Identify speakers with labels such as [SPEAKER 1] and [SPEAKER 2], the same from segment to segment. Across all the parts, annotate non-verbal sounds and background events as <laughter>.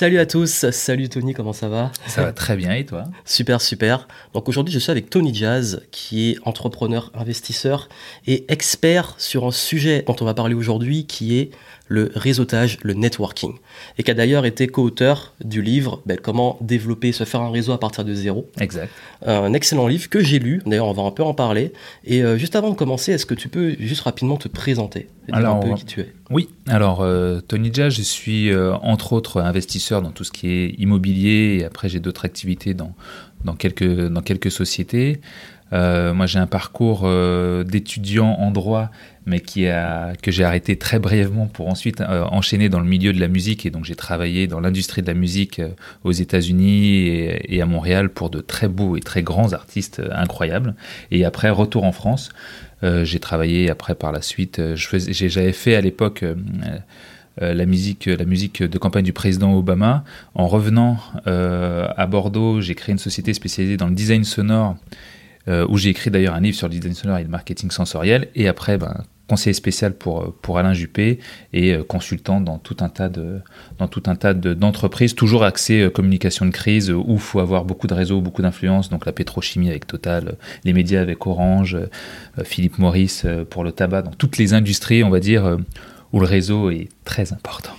[SPEAKER 1] Salut à tous, salut Tony, comment ça va?
[SPEAKER 2] Ça va très bien et toi?
[SPEAKER 1] Super, super. Donc aujourd'hui je suis avec Tony Jazz qui est entrepreneur, investisseur et expert sur un sujet dont on va parler aujourd'hui qui est le réseautage, le networking. Et qui a d'ailleurs été co-auteur du livre ben, Comment développer, se faire un réseau à partir de zéro.
[SPEAKER 2] Exact.
[SPEAKER 1] Un excellent livre que j'ai lu, d'ailleurs on va un peu en parler. Et euh, juste avant de commencer, est-ce que tu peux juste rapidement te présenter
[SPEAKER 2] et alors, un peu qui tu es? Oui, alors euh, Tony Jazz, je suis euh, entre autres investisseur dans tout ce qui est immobilier et après j'ai d'autres activités dans, dans, quelques, dans quelques sociétés. Euh, moi, j'ai un parcours euh, d'étudiant en droit, mais qui a, que j'ai arrêté très brièvement pour ensuite euh, enchaîner dans le milieu de la musique. Et donc, j'ai travaillé dans l'industrie de la musique aux États-Unis et, à Montréal pour de très beaux et très grands artistes incroyables. Et après, retour en France. j'ai travaillé après par la suite. J'avais fait à l'époque la musique, la musique de campagne du président Obama. En revenant à Bordeaux, j'ai créé une société spécialisée dans le design sonore euh, où j'ai écrit d'ailleurs un livre sur le design sonore et le marketing sensoriel. Et après, ben, conseiller spécial pour, pour Alain Juppé et euh, consultant dans tout un tas de dans tout un tas d'entreprises toujours axé euh, communication de crise où il faut avoir beaucoup de réseaux beaucoup d'influence donc la pétrochimie avec Total les médias avec Orange Philippe Maurice pour le tabac dans toutes les industries on va dire où le réseau est très important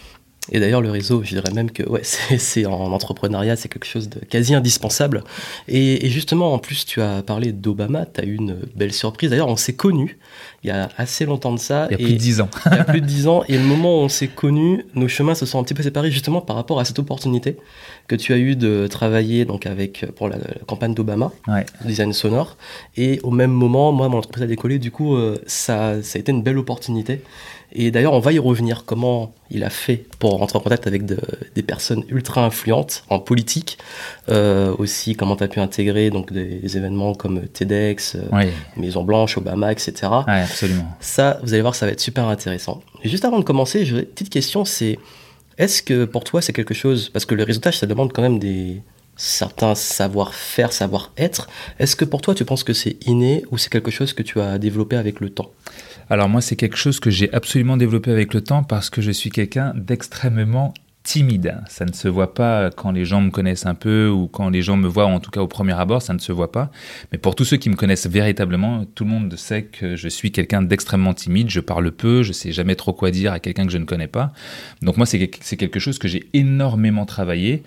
[SPEAKER 1] et d'ailleurs, le réseau, je dirais même que ouais, <laughs> c'est en entrepreneuriat, c'est quelque chose de quasi indispensable. Et, justement, en plus, tu as parlé d'Obama, tu as eu une belle surprise. D'ailleurs, on s'est connus il y a assez longtemps de ça.
[SPEAKER 2] Il y a plus de dix ans.
[SPEAKER 1] il y a plus de dix ans. Et le moment où on s'est connus, nos chemins se sont un petit peu séparés justement par rapport à cette opportunité que tu as eu de travailler donc avec pour la, campagne d'Obama,
[SPEAKER 2] ouais.
[SPEAKER 1] design sonore. Et au même moment, moi, mon entreprise a décollé. Du coup, euh, ça, ça a été une belle opportunité. Et d'ailleurs, on va y revenir, comment il a fait pour rentrer en contact avec des personnes ultra influentes en politique, euh, aussi comment tu as pu intégrer donc, des, événements comme TEDx, euh, Maison Blanche, Obama, etc.
[SPEAKER 2] Absolument.
[SPEAKER 1] Ça, vous allez voir, ça va être super intéressant. Et juste avant de commencer, j'ai une petite question, c'est est-ce que pour toi c'est quelque chose, parce que le réseautage, ça demande quand même des certains savoir-faire, savoir-être, est-ce que pour toi tu penses que c'est inné ou c'est quelque chose que tu as développé avec le temps?
[SPEAKER 2] Alors moi, c'est quelque chose que j'ai absolument développé avec le temps parce que je suis quelqu'un d'extrêmement timide. Ça ne se voit pas quand les gens me connaissent un peu ou quand les gens me voient, en tout cas au premier abord, ça ne se voit pas. Mais pour tous ceux qui me connaissent véritablement, tout le monde sait que je suis quelqu'un d'extrêmement timide. Je parle peu, je sais jamais trop quoi dire à quelqu'un que je ne connais pas. Donc moi, c'est quelque chose que j'ai énormément travaillé.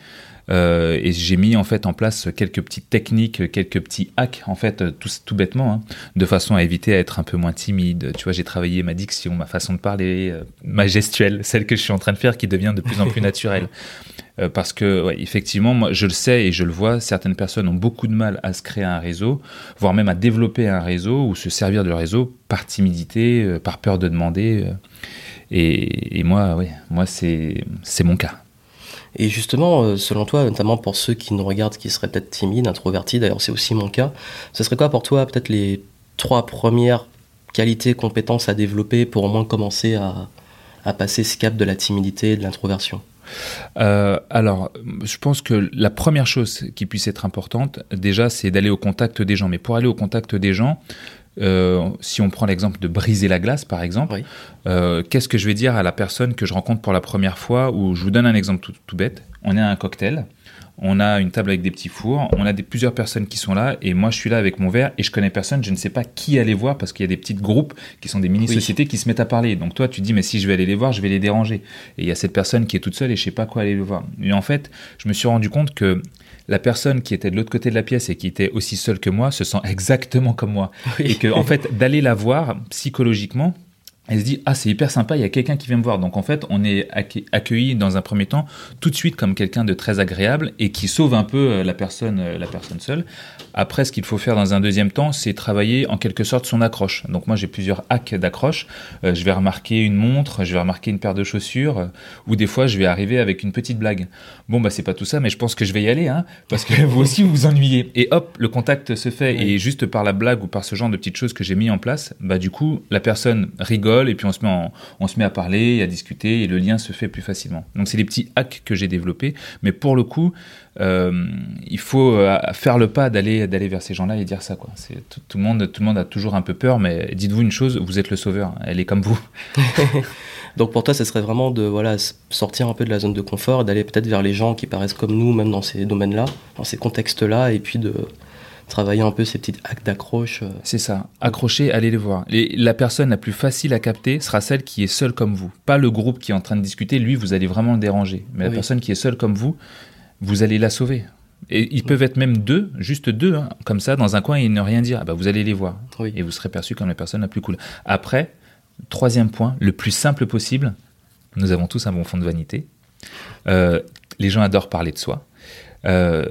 [SPEAKER 2] Euh, et j'ai mis en fait en place quelques petites techniques, quelques petits hacks en fait tout, tout bêtement, hein, de façon à éviter à être un peu moins timide. Tu vois, j'ai travaillé ma diction, ma façon de parler, euh, ma gestuelle, <laughs> celle que je suis en train de faire qui devient de plus en plus naturelle. <laughs> Euh, parce que ouais, effectivement, moi, je le sais et je le vois, certaines personnes ont beaucoup de mal à se créer un réseau, voire même à développer un réseau ou se servir de réseau par timidité, par peur de demander. et, et moi, ouais, moi c'est mon cas.
[SPEAKER 1] Et justement, euh, selon toi, notamment pour ceux qui nous regardent, qui seraient peut-être timides, introvertis, d'ailleurs c'est aussi mon cas, ce serait quoi pour toi peut-être les trois premières qualités, compétences à développer pour au moins commencer à, passer ce cap de la timidité et de l'introversion?
[SPEAKER 2] Euh, alors, je pense que la première chose qui puisse être importante, déjà, c'est d'aller au contact des gens. Mais pour aller au contact des gens, euh, si on prend l'exemple de briser la glace, par exemple, euh, qu'est-ce que je vais dire à la personne que je rencontre pour la première fois Ou je vous donne un exemple tout, bête. On est à un cocktail, on a une table avec des petits fours, on a des, plusieurs personnes qui sont là, et moi je suis là avec mon verre et je connais personne, je ne sais pas qui aller voir parce qu'il y a des petits groupes qui sont des mini-sociétés qui se mettent à parler. Donc toi tu dis, mais si je vais aller les voir, je vais les déranger. Et il y a cette personne qui est toute seule et je sais pas quoi aller le voir. Et en fait, je me suis rendu compte que la personne qui était de l'autre côté de la pièce et qui était aussi seule que moi se sent exactement comme moi. Et que, en fait, d'aller la voir psychologiquement, elle se dit ah c'est hyper sympa il y a quelqu'un qui vient me voir. Donc en fait on est accueilli dans un premier temps tout de suite comme quelqu'un de très agréable et qui sauve un peu euh, la personne euh, la personne seule. Après ce qu'il faut faire dans un deuxième temps c'est travailler en quelque sorte son accroche. Donc moi j'ai plusieurs hacks d'accroche. Euh, je vais remarquer une montre je vais remarquer une paire de chaussures ou des fois je vais arriver avec une petite blague bon bah c'est pas tout ça mais je pense que je vais y aller hein, parce que vous aussi vous vous ennuyez et hop le contact se fait et juste par la blague ou par ce genre de petites choses que j'ai mis en place bah du coup la personne rigole et puis on se met, en- on se met à parler, et à discuter et le lien se fait plus facilement. Donc c'est les petits hacks que j'ai développés, mais pour le coup, euh, il faut euh, faire le pas d'aller d'aller vers ces gens-là et dire ça quoi. C'est tout, tout le monde tout le monde a toujours un peu peur, mais dites-vous une chose, vous êtes le sauveur. Elle est comme vous. <laughs>
[SPEAKER 1] Donc pour toi, ce serait vraiment de voilà sortir un peu de la zone de confort, d'aller peut-être vers les gens qui paraissent comme nous, même dans ces domaines-là, dans ces contextes-là, et puis de travailler un peu ces petits actes d'accroche. euh.
[SPEAKER 2] C'est ça. Accrochez, allez les voir. Et la personne la plus facile à capter sera celle qui est seule comme vous. Pas le groupe qui est en train de discuter, lui, vous allez vraiment le déranger. Mais la personne qui est seule comme vous, vous allez la sauver. Et ils peuvent être même deux, juste deux, hein, comme ça, dans un coin et ne rien dire. Ah bah, vous allez les voir.
[SPEAKER 1] Oui.
[SPEAKER 2] Et vous serez perçu comme la personne la plus cool. Après, troisième point, le plus simple possible, nous avons tous un bon fond de vanité. Euh, les gens adorent parler de soi. Euh,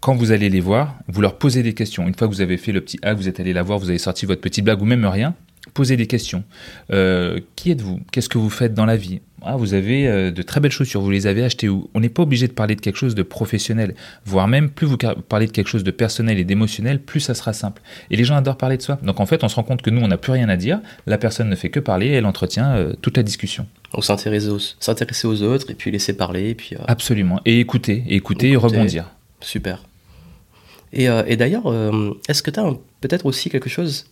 [SPEAKER 2] quand vous allez les voir, vous leur posez des questions. Une fois que vous avez fait le petit hack, vous êtes allé la voir, vous avez sorti votre petite blague ou même rien, posez des questions. Euh, qui êtes-vous? Qu'est-ce que vous faites dans la vie? Ah, Vous avez euh, de très belles chaussures, vous les avez achetées où? On n'est pas obligé de parler de quelque chose de professionnel, voire même plus vous parlez de quelque chose de personnel et d'émotionnel, plus ça sera simple. Et les gens adorent parler de soi. Donc en fait, on se rend compte que nous, on n'a plus rien à dire, la personne ne fait que parler, elle entretient euh, toute la discussion.
[SPEAKER 1] Donc s'intéresser aux, s'intéresser aux autres, et puis laisser parler, et puis euh,
[SPEAKER 2] Absolument. Et écouter, et écouter, et rebondir.
[SPEAKER 1] super. Et, euh, et d'ailleurs, est-ce que tu as peut-être aussi quelque chose,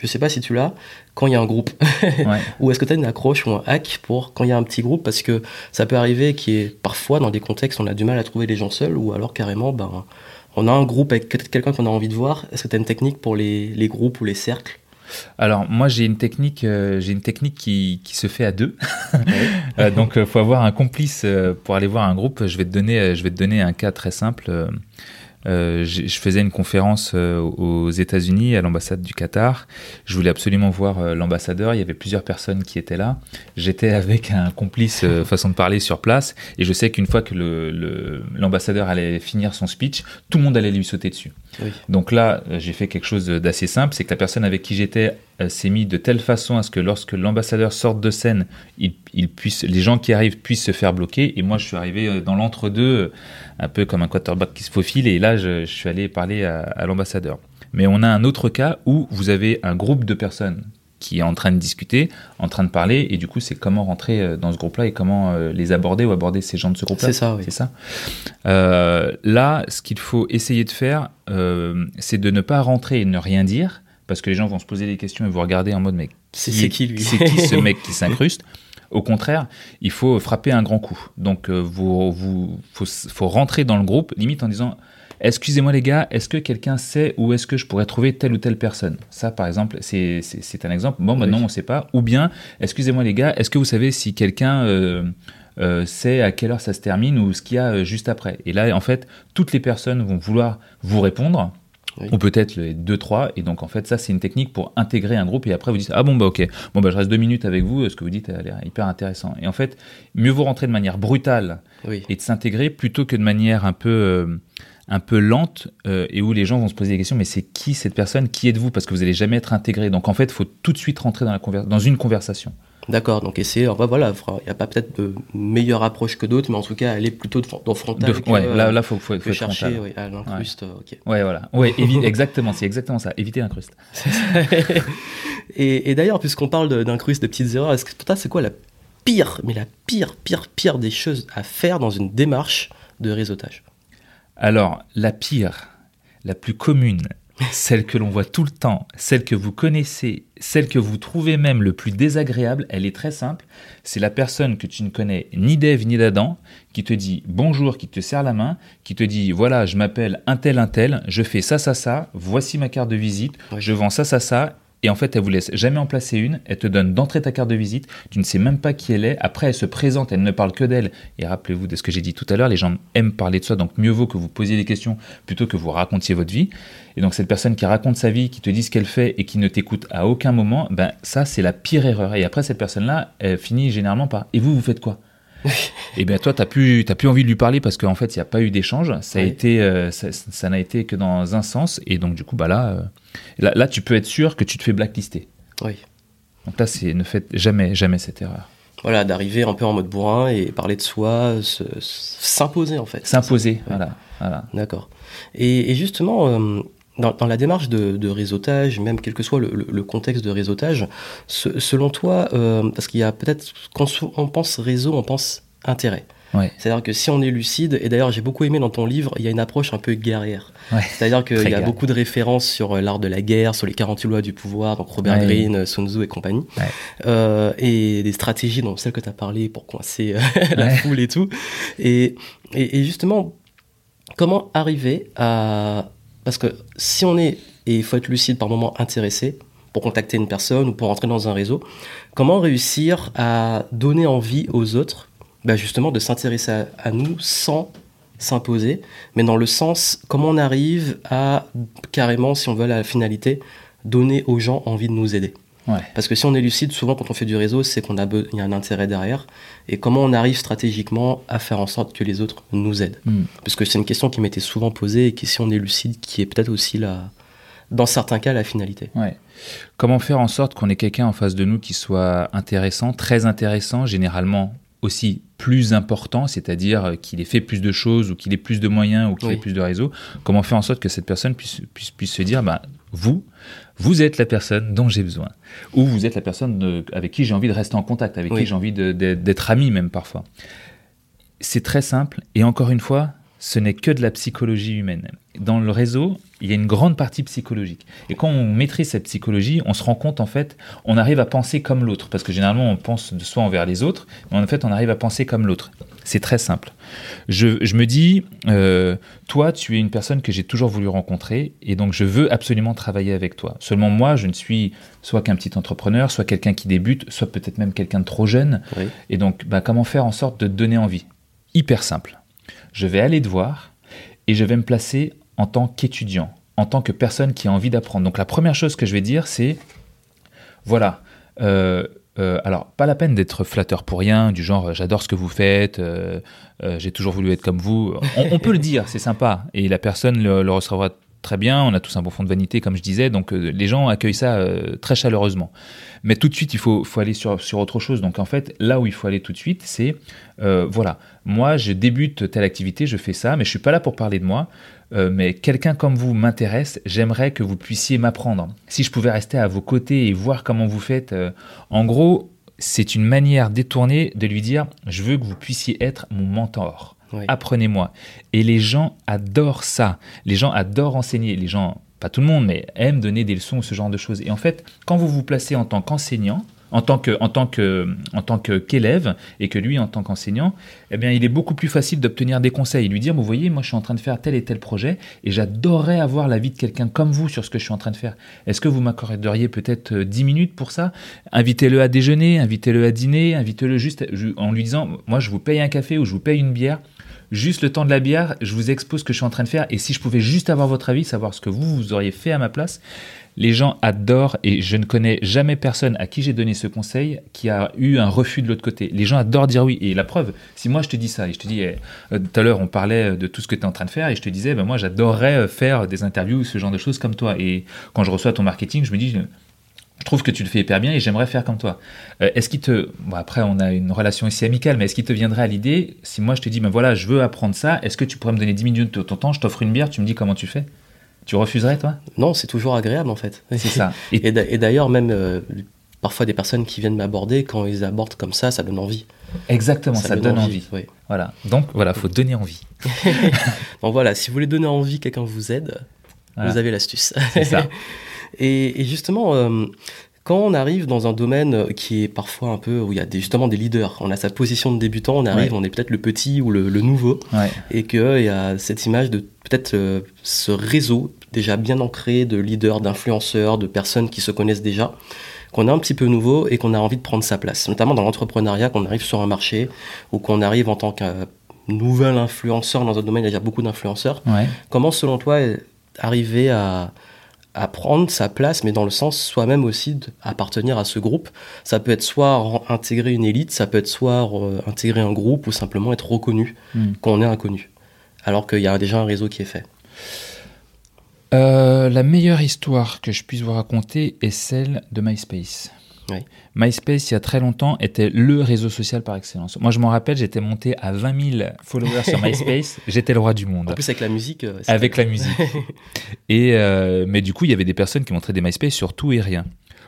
[SPEAKER 1] je sais pas si tu l'as, quand il y a un groupe <laughs>
[SPEAKER 2] Ouais.
[SPEAKER 1] Ou est-ce que tu as une accroche ou un hack pour quand il y a un petit groupe? Parce que ça peut arriver qu'il y ait parfois dans des contextes on a du mal à trouver les gens seuls ou alors carrément ben, on a un groupe avec peut-être quelqu'un qu'on a envie de voir. Est-ce que tu as une technique pour les, les groupes ou les cercles?
[SPEAKER 2] Alors moi j'ai une technique, euh, j'ai une technique qui, qui se fait à deux. <laughs> Euh, donc il faut avoir un complice euh, pour aller voir un groupe. Je vais te donner, euh, je vais te donner un cas très simple. Euh, je faisais une conférence euh, aux États-Unis à l'ambassade du Qatar. Je voulais absolument voir euh, l'ambassadeur. Il y avait plusieurs personnes qui étaient là. J'étais avec un complice façon de parler sur place, et je sais qu'une fois que le- le- l'ambassadeur allait finir son speech, tout le monde allait lui sauter dessus.
[SPEAKER 1] Oui.
[SPEAKER 2] Donc là, j'ai fait quelque chose d'assez simple, c'est que la personne avec qui j'étais s'est mis de telle façon à ce que lorsque l'ambassadeur sorte de scène, il, il puisse, les gens qui arrivent puissent se faire bloquer. Et moi, je suis arrivé dans l'entre-deux, un peu comme un quarterback qui se faufile. Et là, je, je suis allé parler à, à l'ambassadeur. Mais on a un autre cas où vous avez un groupe de personnes qui est en train de discuter, en train de parler, et du coup, c'est comment rentrer euh, dans ce groupe-là et comment euh, les aborder ou aborder ces gens de ce groupe-là.
[SPEAKER 1] C'est ça, oui.
[SPEAKER 2] C'est ça. Euh, là, ce qu'il faut essayer de faire, euh, c'est de ne pas rentrer et ne rien dire, parce que les gens vont se poser des questions et vous regarder en mode mais
[SPEAKER 1] C'est-
[SPEAKER 2] qui
[SPEAKER 1] c'est
[SPEAKER 2] est-
[SPEAKER 1] qui, lui?
[SPEAKER 2] C'est qui ce mec qui <laughs> s'incruste? Au contraire, il faut frapper un grand coup. Donc, euh, vous, vous, faut, faut rentrer dans le groupe, limite en disant Excusez-moi les gars, est-ce que quelqu'un sait où est-ce que je pourrais trouver telle ou telle personne? Ça, par exemple, c'est un exemple. Bon, maintenant,
[SPEAKER 1] Oui.
[SPEAKER 2] on ne sait pas. Ou bien, excusez-moi les gars, est-ce que vous savez si quelqu'un euh, euh, sait à quelle heure ça se termine ou ce qu'il y a juste après? Et là, en fait, toutes les personnes vont vouloir vous répondre.
[SPEAKER 1] Oui.
[SPEAKER 2] Ou peut-être les deux, trois. Et donc, en fait, ça, c'est une technique pour intégrer un groupe. Et après, vous dites Ah bon, bah, ok. Bon, bah, je reste deux minutes avec vous. Ce que vous dites a l'air hyper intéressant. Et en fait, mieux vaut rentrer de manière brutale
[SPEAKER 1] Oui.
[SPEAKER 2] et de s'intégrer plutôt que de manière un peu, euh, un peu lente euh, et où les gens vont se poser des questions. Mais c'est qui cette personne? Qui êtes-vous? Parce que vous n'allez jamais être intégré. Donc, en fait, il faut tout de suite rentrer dans, la dans une conversation.
[SPEAKER 1] D'accord, donc essayer, voilà, il n'y a pas peut-être de meilleure approche que d'autres, mais en tout cas, aller plutôt de, dans frontal.
[SPEAKER 2] De-
[SPEAKER 1] que,
[SPEAKER 2] ouais, là, là, faut, faut,
[SPEAKER 1] chercher
[SPEAKER 2] frontal.
[SPEAKER 1] oui, à l'incruste, euh, ok.
[SPEAKER 2] Ouais, voilà. Ouais, <laughs> exactement. C'est exactement ça. Éviter l'incruste. <laughs>
[SPEAKER 1] et et d'ailleurs, puisqu'on parle de- d'incruste, de petites erreurs, est-ce que pour toi, c'est quoi la pire, mais la pire, pire, pire des choses à faire dans une démarche de réseautage?
[SPEAKER 2] Alors, la pire, la plus commune, celle que l'on voit tout le temps, celle que vous connaissez, celle que vous trouvez même le plus désagréable, elle est très simple. C'est la personne que tu ne connais ni d'Ève ni d'Adam qui te dit bonjour, qui te serre la main, qui te dit voilà, je m'appelle un tel, un tel, je fais ça, ça, ça, voici ma carte de visite, je vends ça, ça, ça. Et en fait, elle vous laisse jamais en placer une. Elle te donne d'entrée ta carte de visite. Tu ne sais même pas qui elle est. Après, elle se présente. Elle ne parle que d'elle. Et rappelez-vous de ce que j'ai dit tout à l'heure. Les gens aiment parler de soi. Donc, mieux vaut que vous posiez des questions plutôt que vous racontiez votre vie. Et donc, cette personne qui raconte sa vie, qui te dit ce qu'elle fait et qui ne t'écoute à aucun moment, ben, ça, c'est la pire erreur. Et après, cette personne-là, elle finit généralement par Et vous, vous faites quoi? <laughs> Et bien toi, tu n'as plus, t'as plus envie de lui parler parce qu'en fait, il n'y a pas eu d'échange. Ça a
[SPEAKER 1] Oui.
[SPEAKER 2] été, euh, ça, n'a été que dans un sens. Et donc, du coup, bah là, euh, là, là, tu peux être sûr que tu te fais blacklister.
[SPEAKER 1] Oui.
[SPEAKER 2] Donc là, c'est ne faites jamais, jamais cette erreur.
[SPEAKER 1] Voilà, d'arriver un peu en mode bourrin et parler de soi, se- s'imposer en fait.
[SPEAKER 2] S'imposer, voilà, voilà.
[SPEAKER 1] D'accord. Et, et justement, euh, dans, la démarche de, réseautage, même quel que soit le, contexte de réseautage, selon toi, euh, parce qu'il y a peut-être, quand on pense réseau, on pense intérêt. C'est-à-dire que si on est lucide, et d'ailleurs j'ai beaucoup aimé dans ton livre, il y a une approche un peu guerrière. C'est-à-dire qu'il y a beaucoup de références sur euh, l'art de la guerre, sur les 48 lois du pouvoir, donc Robert Greene, Sun Tzu et compagnie, euh, et des stratégies, dont celle que tu as parlé pour coincer <laughs> la foule et tout. Et, et, justement, comment arriver à... Parce que si on est, et il faut être lucide par moment, intéressé, pour contacter une personne ou pour entrer dans un réseau, comment réussir à donner envie aux autres bah, justement de s'intéresser à, nous sans s'imposer, mais dans le sens comment on arrive à carrément, si on veut la finalité, donner aux gens envie de nous aider? Parce que si on est lucide, souvent quand on fait du réseau, c'est qu'on a, il y a un intérêt derrière. Et comment on arrive stratégiquement à faire en sorte que les autres nous aident hmm. Parce que c'est une question qui m'était souvent posée et qui, si on est lucide, qui est peut-être aussi la, dans certains cas, la finalité.
[SPEAKER 2] Ouais. Comment faire en sorte qu'on ait quelqu'un en face de nous qui soit intéressant, très intéressant, généralement aussi plus important, c'est-à-dire qu'il ait fait plus de choses ou qu'il ait plus de moyens ou qu'il ait plus de réseaux, comment faire en sorte que cette personne puisse, puisse, puisse se dire, bah, vous, vous êtes la personne dont j'ai besoin. Ou vous êtes la personne avec qui j'ai envie de rester en contact, avec qui j'ai envie d'être ami même parfois. C'est très simple, et encore une fois, ce n'est que de la psychologie humaine. Dans le réseau, il y a une grande partie psychologique. Et quand on maîtrise cette psychologie, on se rend compte, en fait, on arrive à penser comme l'autre. Parce que généralement, on pense de soi envers les autres, mais en fait, on arrive à penser comme l'autre. C'est très simple. Je, je me dis, euh, toi, tu es une personne que j'ai toujours voulu rencontrer, et donc je veux absolument travailler avec toi. Seulement moi, je ne suis soit qu'un petit entrepreneur, soit quelqu'un qui débute, soit peut-être même quelqu'un de trop jeune. Et donc, bah, comment faire en sorte de te donner envie? Hyper simple je vais aller te voir et je vais me placer en tant qu'étudiant, en tant que personne qui a envie d'apprendre. Donc la première chose que je vais dire, c'est, voilà, euh, euh, alors pas la peine d'être flatteur pour rien, du genre j'adore ce que vous faites, euh, j'ai toujours voulu être comme vous. On, peut le dire, c'est sympa, et la personne le recevra très bien, on a tous un bon fond de vanité, comme je disais, donc euh, les gens accueillent ça euh, très chaleureusement. Mais tout de suite, il faut, aller sur, autre chose. Donc en fait, là où il faut aller tout de suite, c'est, euh, voilà, moi, je débute telle activité, je fais ça, mais je suis pas là pour parler de moi. mais quelqu'un comme vous m'intéresse, j'aimerais que vous puissiez m'apprendre. Si je pouvais rester à vos côtés et voir comment vous faites, en gros, c'est une manière détournée de lui dire, je veux que vous puissiez être mon mentor. Apprenez-moi. Et les gens adorent ça. Les gens adorent enseigner. Les gens, pas tout le monde, mais aiment donner des leçons, ce genre de choses. Et en fait, quand vous vous placez en tant qu'enseignant, en tant que en tant que en tant qu'élève et que lui en tant qu'enseignant, eh bien il est beaucoup plus facile d'obtenir des conseils, lui dire vous voyez moi je suis en train de faire tel et tel projet et j'adorerais avoir l'avis de quelqu'un comme vous sur ce que je suis en train de faire. Est-ce que vous m'accorderiez peut-être 10 euh, minutes pour ça? Invitez-le à déjeuner, invitez-le à dîner, invitez-le juste en lui disant moi je vous paye un café ou je vous paye une bière juste le temps de la bière, je vous expose ce que je suis en train de faire. Et si je pouvais juste avoir votre avis, savoir ce que vous, vous auriez fait à ma place, les gens adorent et je ne connais jamais personne à qui j'ai donné ce conseil qui a eu un refus de l'autre côté. Les gens adorent dire oui. Et la preuve, si moi je te dis ça et je te dis, eh, euh, tout à l'heure on parlait de tout ce que tu es en train de faire et je te disais, ben moi j'adorerais euh, faire des interviews, ce genre de choses comme toi. Et quand je reçois ton marketing, je me dis, je trouve que tu le fais hyper bien et j'aimerais faire comme toi. Euh, est-ce qu'il te, bon après on a une relation ici amicale, mais est-ce qu'il te viendrait à l'idée, si moi je te dis, ben voilà, je veux apprendre ça, est-ce que tu pourrais me donner 10 minutes de ton temps, je t'offre une bière, tu me dis comment tu fais? Tu refuserais toi?
[SPEAKER 1] Non, c'est toujours agréable en fait.
[SPEAKER 2] C'est ça. <laughs>
[SPEAKER 1] Et, d'ailleurs même euh, parfois des personnes qui viennent m'aborder, quand ils abordent comme ça, ça donne envie.
[SPEAKER 2] Exactement, ça, donne, envie. Voilà. Donc voilà, faut donner envie. <laughs>
[SPEAKER 1] Donc voilà, si vous voulez donner envie, quelqu'un vous aide, vous avez l'astuce.
[SPEAKER 2] C'est ça. <laughs>
[SPEAKER 1] Et, justement, euh, quand on arrive dans un domaine qui est parfois un peu où il y a justement des leaders, on a sa position de débutant, on arrive, on est peut-être le petit ou le, nouveau, et qu'il y a cette image de peut-être euh, ce réseau déjà bien ancré de leaders, d'influenceurs, de personnes qui se connaissent déjà, qu'on est un petit peu nouveau et qu'on a envie de prendre sa place, notamment dans l'entrepreneuriat, qu'on arrive sur un marché ou qu'on arrive en tant que nouvel influenceur dans un domaine, il y a beaucoup d'influenceurs. Comment, selon toi, arriver à à prendre sa place, mais dans le sens soi-même aussi d'appartenir à ce groupe. Ça peut être soit intégrer une élite, ça peut être soit euh, intégrer un groupe ou simplement être reconnu hmm. qu'on est inconnu, alors qu'il y a déjà un réseau qui est fait.
[SPEAKER 2] Euh, la meilleure histoire que je puisse vous raconter est celle de MySpace. MySpace, il y a très longtemps, était le réseau social par excellence. Moi, je m'en rappelle, j'étais monté à 20 000 followers sur <laughs> MySpace. J'étais le roi du monde.
[SPEAKER 1] En plus, avec la musique. Euh,
[SPEAKER 2] avec la musique. <laughs> et, euh, mais du coup, il y avait des personnes qui montraient des MySpace sur tout et rien.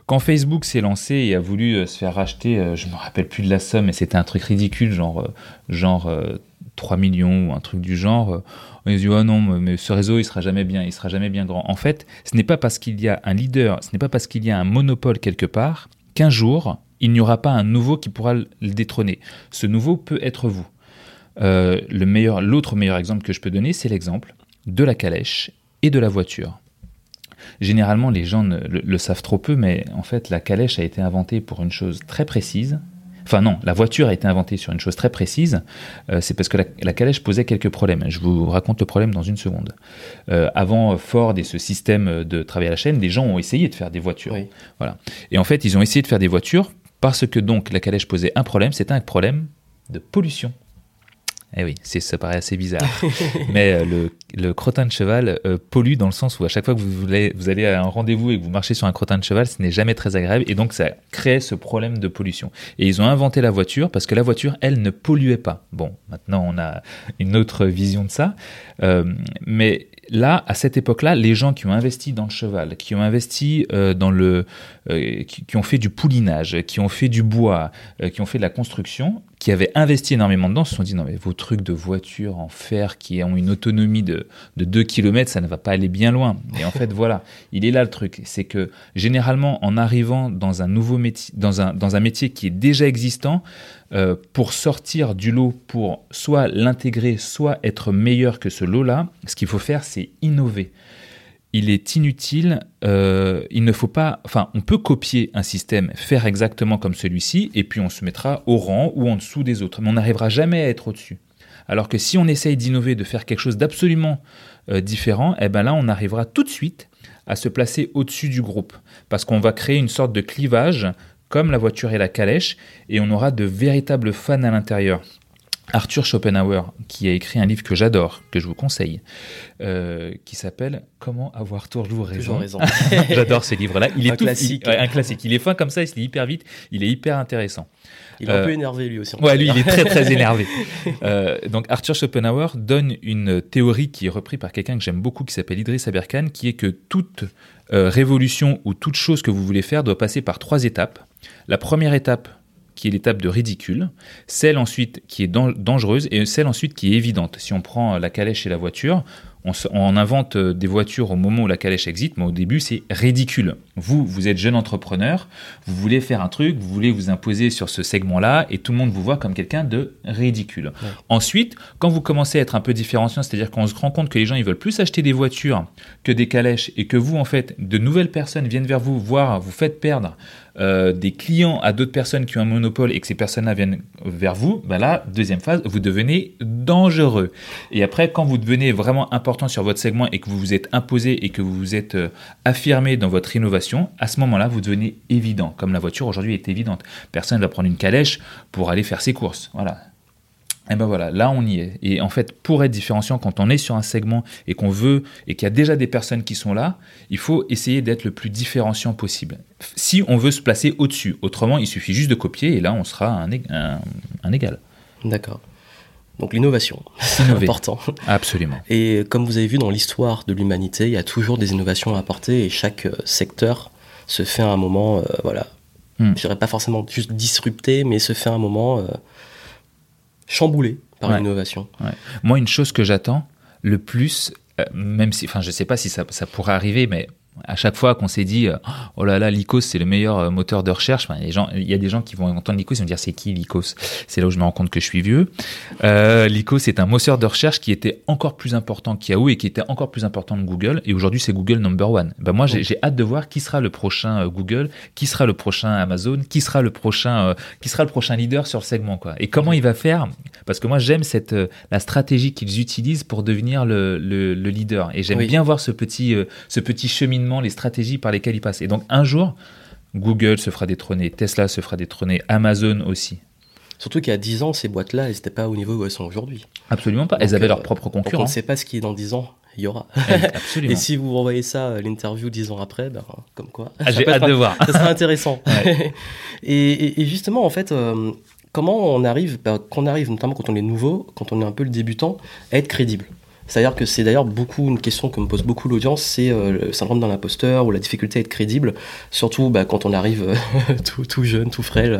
[SPEAKER 2] Quand Facebook s'est lancé et a voulu euh, se faire racheter, je me rappelle plus de la somme, mais c'était un truc ridicule, genre, genre 3 millions ou un truc du genre. On se dit, oh non, mais ce réseau, il sera jamais bien, il sera jamais bien grand. En fait, ce n'est pas parce qu'il y a un leader, ce n'est pas parce qu'il y a un monopole quelque part qu'un jour, il n'y aura pas un nouveau qui pourra le détrôner. Ce nouveau peut être vous. Euh, l'autre meilleur exemple que je peux donner, c'est l'exemple de la calèche et de la voiture. Généralement, les gens le, savent trop peu, mais en fait, la calèche a été inventée pour une chose très précise, Enfin non, la voiture a été inventée sur une chose très précise, euh, c'est parce que la, calèche posait quelques problèmes. Je vous raconte le problème dans une seconde. Euh, avant Ford et ce système de travail à la chaîne, des gens ont essayé de faire des voitures. Voilà. Et en fait, ils ont essayé de faire des voitures parce que donc la calèche posait un problème, c'était un problème de pollution. Eh oui, ça paraît assez bizarre. <laughs> Mais euh, le, crottin de cheval euh, pollue dans le sens où à chaque fois que vous, allez à un rendez-vous et que vous marchez sur un crottin de cheval, ce n'est jamais très agréable et donc ça crée ce problème de pollution. Et ils ont inventé la voiture parce que la voiture, elle, ne polluait pas. Bon, maintenant on a une autre vision de ça. Euh, mais là, à cette époque-là, les gens qui ont investi dans le cheval, qui ont investi dans le, qui, ont fait du poulinage, qui ont fait du bois, qui ont fait de la construction, qui avaient investi énormément dedans, se sont dit non mais vos trucs de voiture en fer qui ont une autonomie de, de 2 km, ça ne va pas aller bien loin. Et en <laughs> fait voilà, il est là le truc, c'est que généralement en arrivant dans un nouveau métier, dans un, dans un métier qui est déjà existant, euh, pour sortir du lot, pour soit l'intégrer, soit être meilleur que ce lot-là, ce qu'il faut faire, c'est innover. Il est inutile, euh, il ne faut pas, enfin, on peut copier un système, faire exactement comme celui-ci, et puis on se mettra au rang ou en dessous des autres, mais on n'arrivera jamais à être au-dessus. Alors que si on essaye d'innover, de faire quelque chose d'absolument euh, différent, eh ben là, on arrivera tout de suite à se placer au-dessus du groupe, parce qu'on va créer une sorte de clivage comme la voiture et la calèche, et on aura de véritables fans à l'intérieur. Arthur Schopenhauer, qui a écrit un livre que j'adore, que je vous conseille, euh, qui s'appelle Comment avoir toujours raison. raison. <laughs> j'adore ce livre-là. Il est un classique. un classique. Il est fin comme ça, il se lit hyper vite. Il est hyper intéressant.
[SPEAKER 1] Il est un peu euh, énervé lui aussi.
[SPEAKER 2] Ouais, lui, il est très très <laughs> énervé. Euh, donc Arthur Schopenhauer donne une théorie qui est reprise par quelqu'un que j'aime beaucoup, qui s'appelle Idriss Aberkan, qui est que toute révolution ou toute chose que vous voulez faire doit passer par trois étapes. La première étape, qui est l'étape de ridicule, celle ensuite qui est dangereuse et celle ensuite qui est évidente. Si on prend la calèche et la voiture, on, invente euh, des voitures au moment où la calèche existe, mais au début, c'est ridicule. Vous, vous êtes jeune entrepreneur, vous voulez faire un truc, vous voulez vous imposer sur ce segment-là, et tout le monde vous voit comme quelqu'un de ridicule. Ensuite, quand vous commencez à être un peu différenciant, c'est-à-dire qu'on se rend compte que les gens, ils veulent plus acheter des voitures que des calèches, et que vous, en fait, de nouvelles personnes viennent vers vous, voire vous faites perdre euh, des clients à d'autres personnes qui ont un monopole et que ces personnes-là viennent vers vous, ben là, deuxième phase, vous devenez dangereux. Et après, quand vous devenez vraiment important sur votre segment et que vous vous êtes imposé et que vous vous êtes euh, affirmé dans votre innovation, à ce moment-là, vous devenez évident. Comme la voiture aujourd'hui est évidente. Personne ne va prendre une calèche pour aller faire ses courses. Voilà. Et ben voilà, là on y est. Et en fait, pour être différenciant, quand on est sur un segment et qu'on veut et qu'il y a déjà des personnes qui sont là, il faut essayer d'être le plus différenciant possible. Si on veut se placer au-dessus, autrement, il suffit juste de copier et là on sera un, un, égal.
[SPEAKER 1] D'accord. Donc l'innovation, c'est important.
[SPEAKER 2] Absolument.
[SPEAKER 1] Et comme vous avez vu dans l'histoire de l'humanité, il y a toujours des innovations à apporter et chaque euh, secteur se fait à un moment, euh, voilà, hmm. je dirais pas forcément juste disrupté, mais se fait à un moment euh, chamboulé par l'innovation.
[SPEAKER 2] Moi, une chose que j'attends le plus, euh, même si, enfin, je sais pas si ça, ça pourrait arriver, mais à chaque fois qu'on s'est dit euh, oh là là Lycos c'est le meilleur euh, moteur de recherche. Enfin, gens, il y a des gens qui vont entendre Lycos et vont dire c'est qui Lycos? C'est là où je me rends compte que je suis vieux. Euh, Lycos c'est un moteur de recherche qui était encore plus important qu'Yahoo et qui était encore plus important que Google. Et aujourd'hui c'est Google number one. Ben moi j'ai hâte de voir qui sera le prochain euh, Google qui sera le prochain Amazon qui sera le prochain qui sera le prochain leader sur le segment quoi. Et comment il va faire? Parce que moi j'aime cette la stratégie qu'ils utilisent pour devenir le, le, le leader. Et j'aime bien voir ce petit ce petit cheminement les stratégies par lesquelles ils passent. Et donc un jour, Google se fera détrôner, Tesla se fera détrôner, Amazon aussi.
[SPEAKER 1] Surtout qu'il y a 10 ans, ces boîtes-là, elles n'étaient pas au niveau où elles sont aujourd'hui.
[SPEAKER 2] Absolument pas. elles avaient leur euh, propre concurrent.
[SPEAKER 1] on ne sait pas ce qui est dans 10 ans. il y aura.
[SPEAKER 2] Absolument. <laughs>
[SPEAKER 1] Et si vous renvoyez ça à l'interview dix ans après, ben, comme quoi.
[SPEAKER 2] Ah,
[SPEAKER 1] ça
[SPEAKER 2] J'ai hâte de voir.
[SPEAKER 1] ça sera <laughs> intéressant.
[SPEAKER 2] Ouais.
[SPEAKER 1] et, et- et justement, en fait, euh, comment on arrive, bah, quand on arrive, notamment quand on est nouveau, quand on est un peu le débutant, à être crédible? C'est-à-dire que c'est d'ailleurs beaucoup une question que me pose beaucoup l'audience, c'est euh, le syndrome d'un imposteur ou la difficulté à être crédible, surtout bah, quand on arrive euh, <laughs> tout, tout jeune, tout
[SPEAKER 2] Ouais.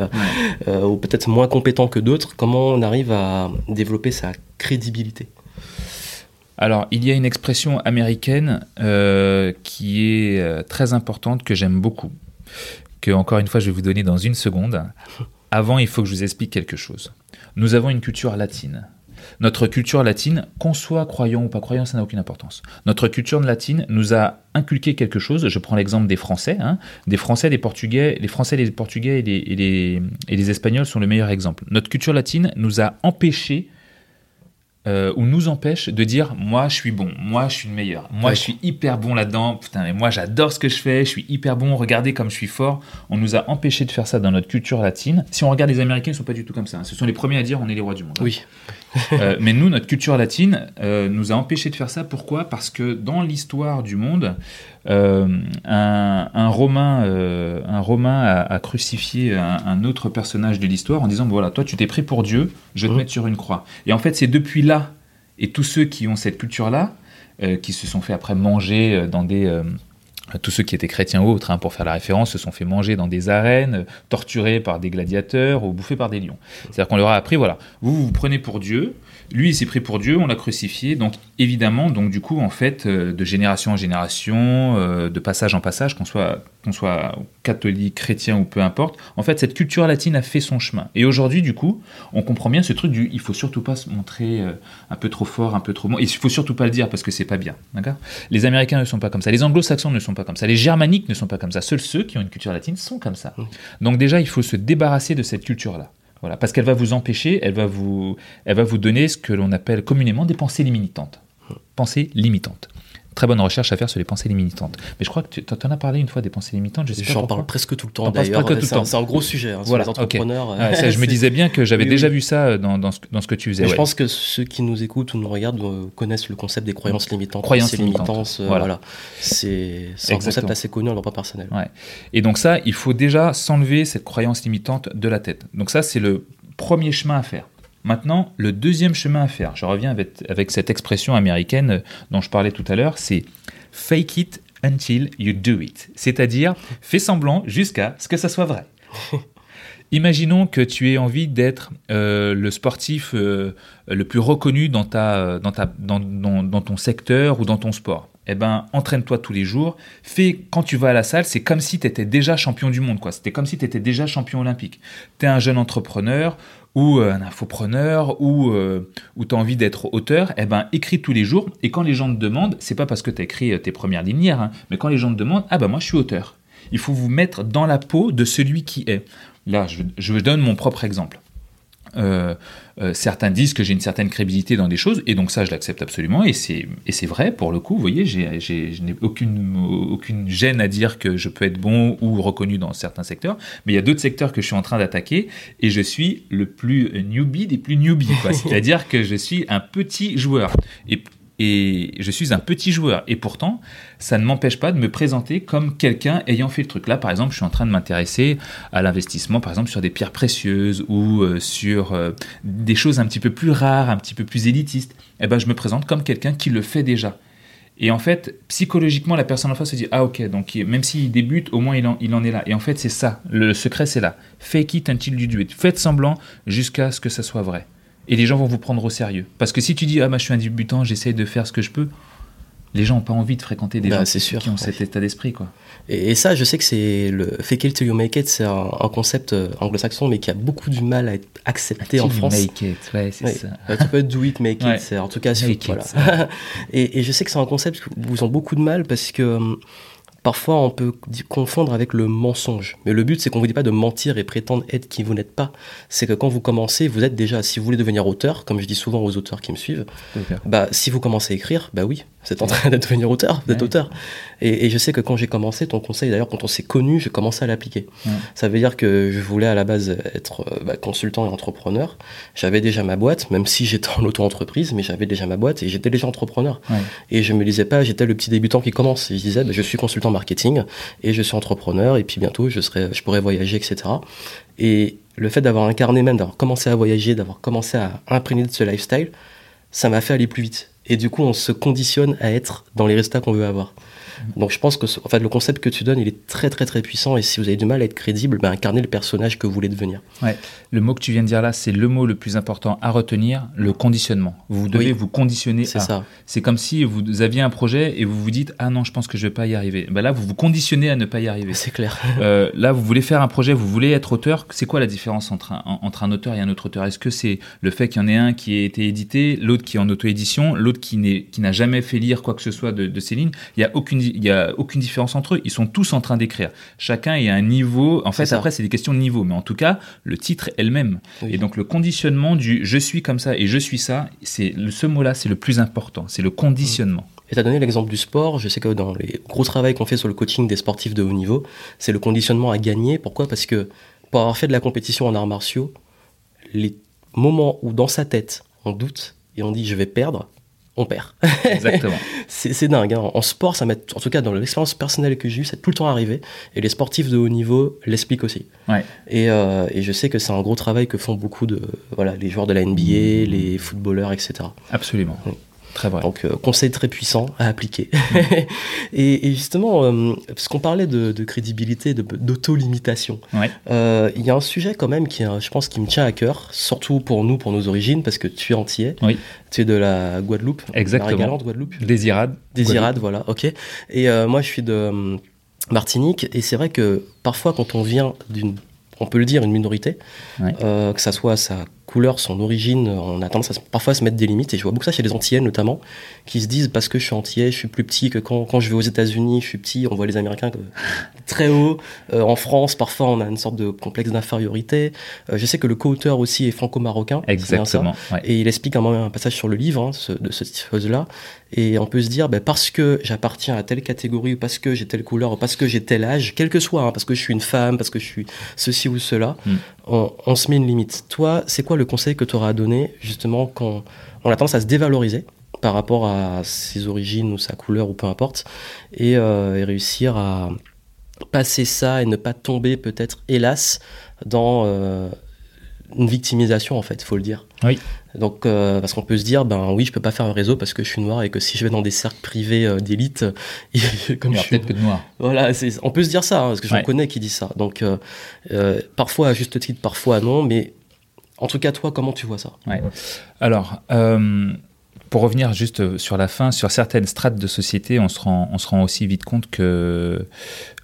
[SPEAKER 1] euh, ou peut-être moins compétent que d'autres. Comment on arrive à développer sa crédibilité?
[SPEAKER 2] Alors, il y a une expression américaine euh, qui est euh, très importante, que j'aime beaucoup, que, encore une fois, je vais vous donner dans une seconde. <laughs> Avant, il faut que je vous explique quelque chose. Nous avons une culture latine. Notre culture latine, qu'on soit croyant ou pas croyant, ça n'a aucune importance. Notre culture latine nous a inculqué quelque chose. Je prends l'exemple des Français. hein. Des Français, des Portugais. Les Français, les Portugais et les, Espagnols sont le meilleur exemple. Notre culture latine nous a empêché euh, ou nous empêche de dire moi je suis bon, moi je suis le meilleur, moi je suis hyper bon là-dedans, putain moi j'adore ce que je fais, je suis hyper bon, regardez comme je suis fort. On nous a empêché de faire ça dans notre culture latine. Si on regarde les Américains, ils sont pas du tout comme ça. hein. Ce sont les premiers à dire on est les rois du monde. hein.
[SPEAKER 1] Oui, <laughs>
[SPEAKER 2] Euh, mais nous, notre culture latine euh, nous a empêché de faire ça. Pourquoi? Parce que dans l'histoire du monde, euh, un, un Romain, un Romain a, a crucifié un, un autre personnage de l'histoire en disant voilà, toi tu t'es pris pour Dieu, je vais te
[SPEAKER 1] Mhm.
[SPEAKER 2] mettre sur une croix. Et en fait, c'est depuis là, et tous ceux qui ont cette culture-là, qui se sont fait après manger dans des... euh, tous ceux qui étaient chrétiens ou autres, hein, pour faire la référence, se sont fait manger dans des arènes, euh, torturés par des gladiateurs ou bouffés par des lions. C'est-à-dire qu'on leur a appris, voilà, vous vous, prenez pour Dieu, lui il s'est pris pour Dieu, on l'a crucifié, donc évidemment, donc du coup, en fait, euh, de génération en génération, de passage en passage, qu'on soit, qu'on soit catholique, chrétien ou peu importe, en fait, cette culture latine a fait son chemin. Et aujourd'hui, du coup, on comprend bien ce truc du, il faut surtout pas se montrer euh, un peu trop fort, un peu trop bon, et il faut surtout pas le dire parce que c'est pas bien, d'accord? Les Américains ne sont pas comme ça, les Anglo-Saxons ne sont pas comme ça, les Germaniques ne sont pas comme ça, seuls ceux qui ont une culture latine sont comme ça. Donc déjà, il faut se débarrasser de cette culture-là. Voilà, parce qu'elle va vous empêcher, elle va vous, elle va vous donner ce que l'on appelle communément des pensées limitantes. Pensées limitantes. Très bonne recherche à faire sur les pensées limitantes. Mais je crois que tu en as parlé une fois des pensées limitantes, je sais
[SPEAKER 1] j'en parle presque tout le temps d'ailleurs. C'est un- gros sujet hein, sur
[SPEAKER 2] Voilà,
[SPEAKER 1] les entrepreneurs.
[SPEAKER 2] Ah, ça, je me <laughs> disais bien que j'avais
[SPEAKER 1] Oui,
[SPEAKER 2] déjà
[SPEAKER 1] oui.
[SPEAKER 2] vu ça euh, dans, dans, ce, dans ce que tu faisais.
[SPEAKER 1] Je pense que ceux qui nous écoutent ou nous regardent euh, connaissent le concept des croyances limitantes.
[SPEAKER 2] Croyances limitantes.
[SPEAKER 1] euh,
[SPEAKER 2] Voilà.
[SPEAKER 1] voilà. C'est un concept assez connu en droit personnel.
[SPEAKER 2] Ouais. Et donc ça, il faut déjà s'enlever cette croyance limitante de la tête. Donc ça, c'est le premier chemin à faire. Maintenant, le deuxième chemin à faire, je reviens avec, avec cette expression américaine euh, dont je parlais tout à l'heure, c'est fake it until you do it. C'est-à-dire, fais semblant jusqu'à ce que ça soit vrai. <laughs> Imaginons que tu aies envie d'être euh, le sportif euh, le plus reconnu dans, ta, dans, ta, dans, dans, dans ton secteur ou dans ton sport. Eh ben, entraîne-toi tous les jours. Fais, quand tu vas à la salle, c'est comme si tu étais déjà champion du monde. quoi. C'était comme si tu étais déjà champion olympique. Tu es un jeune entrepreneur ou euh, un infopreneur ou, euh, ou tu as envie d'être auteur. Eh ben, écris tous les jours. Et quand les gens te demandent, c'est pas parce que tu as écrit euh, tes premières lignes hein, mais quand les gens te demandent, ah ben moi je suis auteur. Il faut vous mettre dans la peau de celui qui est. Là, je, je donne mon propre exemple. Euh, certains disent que j'ai une certaine crédibilité dans des choses, et donc ça, je l'accepte absolument, et c'est et c'est vrai pour le coup. Vous voyez, j'ai j'ai- je n'ai aucune aucune gêne à dire que je peux être bon ou reconnu dans certains secteurs, mais il y a d'autres secteurs que je suis en train d'attaquer, et je suis le plus newbie des plus newbies. quoi. <laughs> C'est-à-dire que je suis un petit joueur. Et et je suis un petit joueur. Et pourtant, ça ne m'empêche pas de me présenter comme quelqu'un ayant fait le truc. Là, par exemple, je suis en train de m'intéresser à l'investissement, par exemple, sur des pierres précieuses ou euh, sur euh, des choses un petit peu plus rares, un petit peu plus élitistes. Eh ben, je me présente comme quelqu'un qui le fait déjà. Et en fait, psychologiquement, la personne en face se dit Ah, ok, donc même s'il débute, au moins il en, il en est là. Et en fait, c'est ça. Le secret, c'est là. Fake it until you do it. Faites semblant jusqu'à ce que ça soit vrai. Et les gens vont vous prendre au sérieux. Parce que si tu dis Ah, bah, je suis un débutant, j'essaye de faire ce que je peux, les gens n'ont pas envie de fréquenter des
[SPEAKER 1] Bah,
[SPEAKER 2] gens
[SPEAKER 1] sûr.
[SPEAKER 2] qui ont cet état d'esprit, quoi.
[SPEAKER 1] Et, et ça, je sais que c'est le fake it till you make it, c'est un, un concept euh, anglo-saxon, mais qui a beaucoup du mal à être accepté en France.
[SPEAKER 2] Make it, ouais, c'est ça. <laughs>
[SPEAKER 1] Tu peux do it, make it,
[SPEAKER 2] Ouais.
[SPEAKER 1] c'est en tout cas,
[SPEAKER 2] Make it, <laughs>
[SPEAKER 1] et, et je sais que c'est un concept où ils ont beaucoup de mal parce que hum, parfois on peut confondre avec le mensonge. Mais le but, c'est qu'on vous dit pas de mentir et prétendre être qui vous n'êtes pas. C'est que quand vous commencez, vous êtes déjà, si vous voulez devenir auteur, comme je dis souvent aux auteurs qui me suivent, bah, si vous commencez à écrire, bah oui, vous êtes en train de devenir auteur, d'être auteur. Et, je sais que quand j'ai commencé, ton conseil d'ailleurs, quand on s'est connu, j'ai commencé à l'appliquer. Ça veut dire que je voulais à la base être euh, bah, consultant et entrepreneur. J'avais déjà ma boîte, même si j'étais en auto-entreprise, mais j'avais déjà ma boîte et j'étais déjà entrepreneur. Et je me disais pas, j'étais le petit débutant qui commence. Je disais, bah, je suis consultant marketing et je suis entrepreneur et puis bientôt je, serai, je pourrai voyager, etc. Et le fait d'avoir incarné même, d'avoir commencé à voyager, d'avoir commencé à imprégner de ce lifestyle, ça m'a fait aller plus vite. Et du coup, on se conditionne à être dans les résultats qu'on veut avoir. Donc je pense que en fait, le concept que tu donnes, il est très très très puissant et si vous avez du mal à être crédible, ben, incarnez le personnage que vous voulez devenir.
[SPEAKER 2] Ouais. Le mot que tu viens de dire là, c'est le mot le plus important à retenir, le conditionnement. Vous devez vous conditionner
[SPEAKER 1] C'est ça.
[SPEAKER 2] C'est comme si vous aviez un projet et vous vous dites ah non, je pense que je vais pas y arriver. Ben là, vous vous conditionnez à ne pas y arriver.
[SPEAKER 1] C'est clair.
[SPEAKER 2] euh, là, vous voulez faire un projet, vous voulez être auteur. C'est quoi la différence entre un, entre un auteur et un autre auteur? Est-ce que c'est le fait qu'il y en ait un qui ait été édité, l'autre qui est en auto-édition, l'autre qui n'a jamais fait lire quoi que ce soit de, de ces lignes? Il y a aucune, il y a aucune différence entre eux. Ils sont tous en train d'écrire. Chacun est à un niveau. En fait, après, c'est des questions de niveau. Mais en tout cas, le titre est le même. Et donc, le conditionnement du je suis comme ça et je suis ça, c'est ce mot-là, c'est le plus important. C'est le conditionnement.
[SPEAKER 1] Et tu as donné l'exemple du sport. Je sais que dans les gros travaux qu'on fait sur le coaching des sportifs de haut niveau, c'est le conditionnement à gagner. Pourquoi? Parce que pour avoir fait de la compétition en arts martiaux, les moments où dans sa tête, on doute et on dit je vais perdre, on perd.
[SPEAKER 2] Exactement. <laughs>
[SPEAKER 1] c'est dingue. Hein. En sport, ça met, en tout cas dans l'expérience personnelle que j'ai eue, c'est tout le temps arrivé. Et les sportifs de haut niveau l'expliquent aussi.
[SPEAKER 2] Ouais.
[SPEAKER 1] Et, euh, et, je sais que c'est un gros travail que font beaucoup de voilà les joueurs de la NBA, les footballeurs, etc.
[SPEAKER 2] Absolument. Très vrai.
[SPEAKER 1] Donc, euh, conseil très puissant à appliquer. <laughs> et, justement, euh, parce qu'on parlait de, crédibilité, d'auto-limitation, euh, il y a un sujet quand même qui, je pense, qui me tient à cœur, surtout pour nous, pour nos origines, parce que tu es entier.
[SPEAKER 2] Oui.
[SPEAKER 1] Tu es de la Guadeloupe.
[SPEAKER 2] Exactement.
[SPEAKER 1] La Guadeloupe.
[SPEAKER 2] Désirade.
[SPEAKER 1] Désirade, voilà, ok. Et moi, je suis de Martinique, et c'est vrai que parfois, quand on vient d'une on peut le dire, une minorité, que ça soit sa couleur, son origine, on a tendance à, parfois à se mettre des limites. Et je vois beaucoup ça chez les Antillais notamment, qui se disent parce que je suis Antillais, je suis plus petit que quand, quand je vais aux États-Unis, je suis petit. On voit les Américains <laughs> très haut. Euh, en France, parfois, on a une sorte de complexe d'infériorité. Euh, je sais que le co-auteur aussi est franco-marocain.
[SPEAKER 2] Exactement.
[SPEAKER 1] Et il explique un, un passage sur le livre hein, de cette chose-là. Et on peut se dire, ben, parce que j'appartiens à telle catégorie, ou parce que j'ai telle couleur, ou parce que j'ai tel âge, quel que soit, hein, parce que je suis une femme, parce que je suis ceci ou cela, on, on, se met une limite. Toi, c'est quoi le conseil que tu auras à donner, justement, quand on a tendance à se dévaloriser par rapport à ses origines ou sa couleur ou peu importe, et, euh, réussir à passer ça et ne pas tomber peut-être, hélas, dans euh, une victimisation en fait, il faut le dire.
[SPEAKER 2] Oui.
[SPEAKER 1] Donc, euh, parce qu'on peut se dire, ben oui, je peux pas faire un réseau parce que je suis noir et que si je vais dans des cercles privés euh, d'élite, <laughs>
[SPEAKER 2] comme il y a peut-être que de noirs.
[SPEAKER 1] Voilà, on peut se dire ça, hein, parce que j'en connais qui disent ça. Donc, euh, parfois à juste titre, parfois non, mais en tout cas, toi, comment tu vois ça?
[SPEAKER 2] Ouais. Alors, pour revenir juste sur la fin, sur certaines strates de société, on se rend, on se rend aussi vite compte que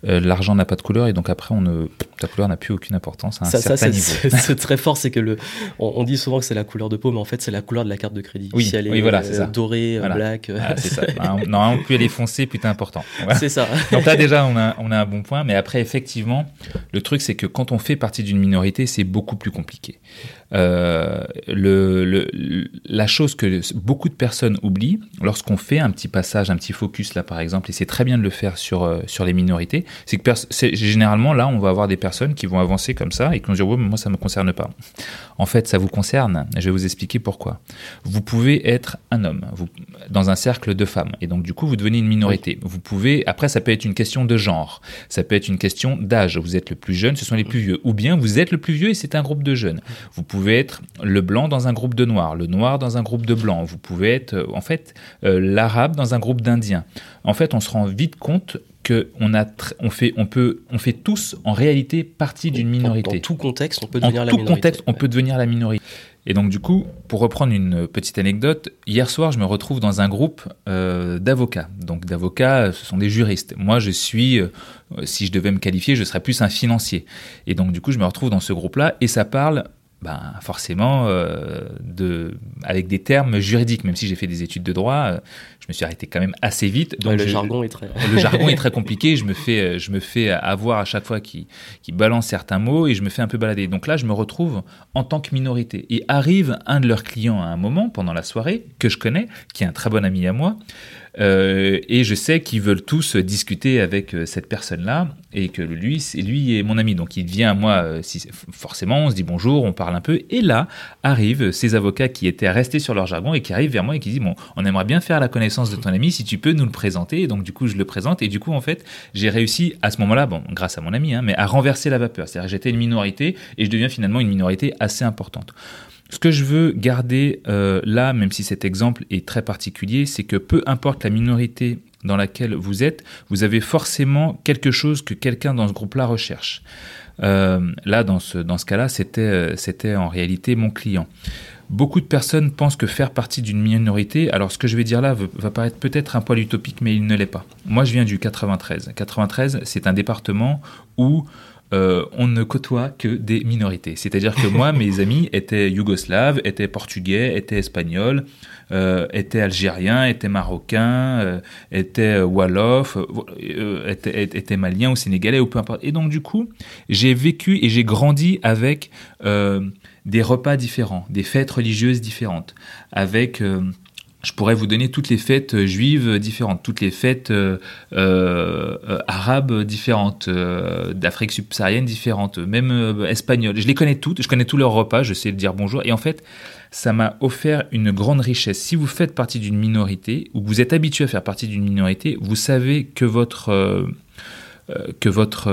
[SPEAKER 2] euh, l'argent n'a pas de couleur et donc après, on ne, ta couleur n'a plus aucune importance à un certain niveau.
[SPEAKER 1] C'est très fort, c'est que le, on, dit souvent que c'est la couleur de peau, mais en fait, c'est la couleur de la carte de crédit.
[SPEAKER 2] Oui,
[SPEAKER 1] si elle est,
[SPEAKER 2] oui voilà,
[SPEAKER 1] euh, dorée, euh, black.
[SPEAKER 2] Ah, c'est ça. <laughs> Normalement, plus elle est foncée, plus t'es important.
[SPEAKER 1] C'est ça.
[SPEAKER 2] donc là, déjà, on a, on a un bon point, mais après, effectivement, le truc, c'est que quand on fait partie d'une minorité, c'est beaucoup plus compliqué. Euh, le, le, la chose que beaucoup de personnes oublient lorsqu'on fait un petit passage, un petit focus là par exemple, et c'est très bien de le faire sur, sur les minorités, c'est que généralement là, on va avoir des personnes qui vont avancer comme ça et qui vont dire ouais, mais moi ça me concerne pas. En fait, ça vous concerne. Je vais vous expliquer pourquoi. Vous pouvez être un homme vous, dans un cercle de femmes et donc du coup vous devenez une minorité. Vous pouvez après ça peut être une question de genre, ça peut être une question d'âge. Vous êtes le plus jeune, ce sont les plus vieux, ou bien vous êtes le plus vieux et c'est un groupe de jeunes. Vous pouvez être le blanc dans un groupe de noirs, le noir dans un groupe de blancs. Vous pouvez être euh, en fait euh, l'arabe dans un groupe d'indiens. En fait, on se rend vite compte on, a on, fait, on, peut, on fait tous en réalité partie d'une minorité.
[SPEAKER 1] Dans, tout contexte, on peut devenir
[SPEAKER 2] la minorité. contexte, on peut devenir la minorité. Et donc du coup, pour reprendre une petite anecdote, hier soir, je me retrouve dans un groupe euh, d'avocats. Donc d'avocats, ce sont des juristes. Moi, je suis, euh, si je devais me qualifier, je serais plus un financier. Et donc du coup, je me retrouve dans ce groupe-là et ça parle ben, forcément, euh, de, avec des termes juridiques, même si j'ai fait des études de droit, euh, je me suis arrêté quand même assez vite.
[SPEAKER 1] Donc le jargon est très...
[SPEAKER 2] le jargon est très <laughs> compliqué, je me fais, je me fais avoir à chaque fois qui, qui balance certains mots et je me fais un peu balader. Donc là, je me retrouve en tant que minorité. Et arrive un de leurs clients à un moment, pendant la soirée, que je connais, qui est un très bon ami à moi, euh, et je sais qu'ils veulent tous discuter avec euh, cette personne-là et que lui, c'est lui est mon ami. Donc il vient à moi, euh, si, forcément, on se dit bonjour, on parle un peu. Et là arrivent ces avocats qui étaient restés sur leur jargon et qui arrivent vers moi et qui disent bon, on aimerait bien faire la connaissance de ton ami, si tu peux nous le présenter. Et donc du coup, je le présente et du coup, en fait, j'ai réussi à ce moment-là, bon, grâce à mon ami, hein, mais à renverser la vapeur. C'est-à-dire j'étais une minorité et je deviens finalement une minorité assez importante. Ce que je veux garder euh, là, même si cet exemple est très particulier, c'est que peu importe la minorité dans laquelle vous êtes, vous avez forcément quelque chose que quelqu'un dans ce groupe-là recherche. Euh, là, dans ce, dans ce cas-là, c'était, euh, c'était en réalité mon client. Beaucoup de personnes pensent que faire partie d'une minorité, alors ce que je vais dire là va paraître peut-être un poil utopique, mais il ne l'est pas. Moi, je viens du 93. 93, c'est un département où euh, on ne côtoie que des minorités. C'est-à-dire que moi, mes <laughs> amis étaient yougoslaves, étaient portugais, étaient espagnols, euh, étaient algériens, étaient marocains, euh, étaient wolof, étaient, étaient, maliens ou sénégalais ou peu importe. Et donc du coup, j'ai vécu et j'ai grandi avec des repas différents, des fêtes religieuses différentes, avec je pourrais vous donner toutes les fêtes euh, juives différentes, toutes les fêtes euh, euh, arabes différentes, d'Afrique subsaharienne différentes, même espagnoles. Je les connais toutes, je connais tous leurs repas, je sais dire bonjour. Et en fait, ça m'a offert une grande richesse. Si vous faites partie d'une minorité, ou que vous êtes habitué à faire partie d'une minorité, vous savez que votre... que votre,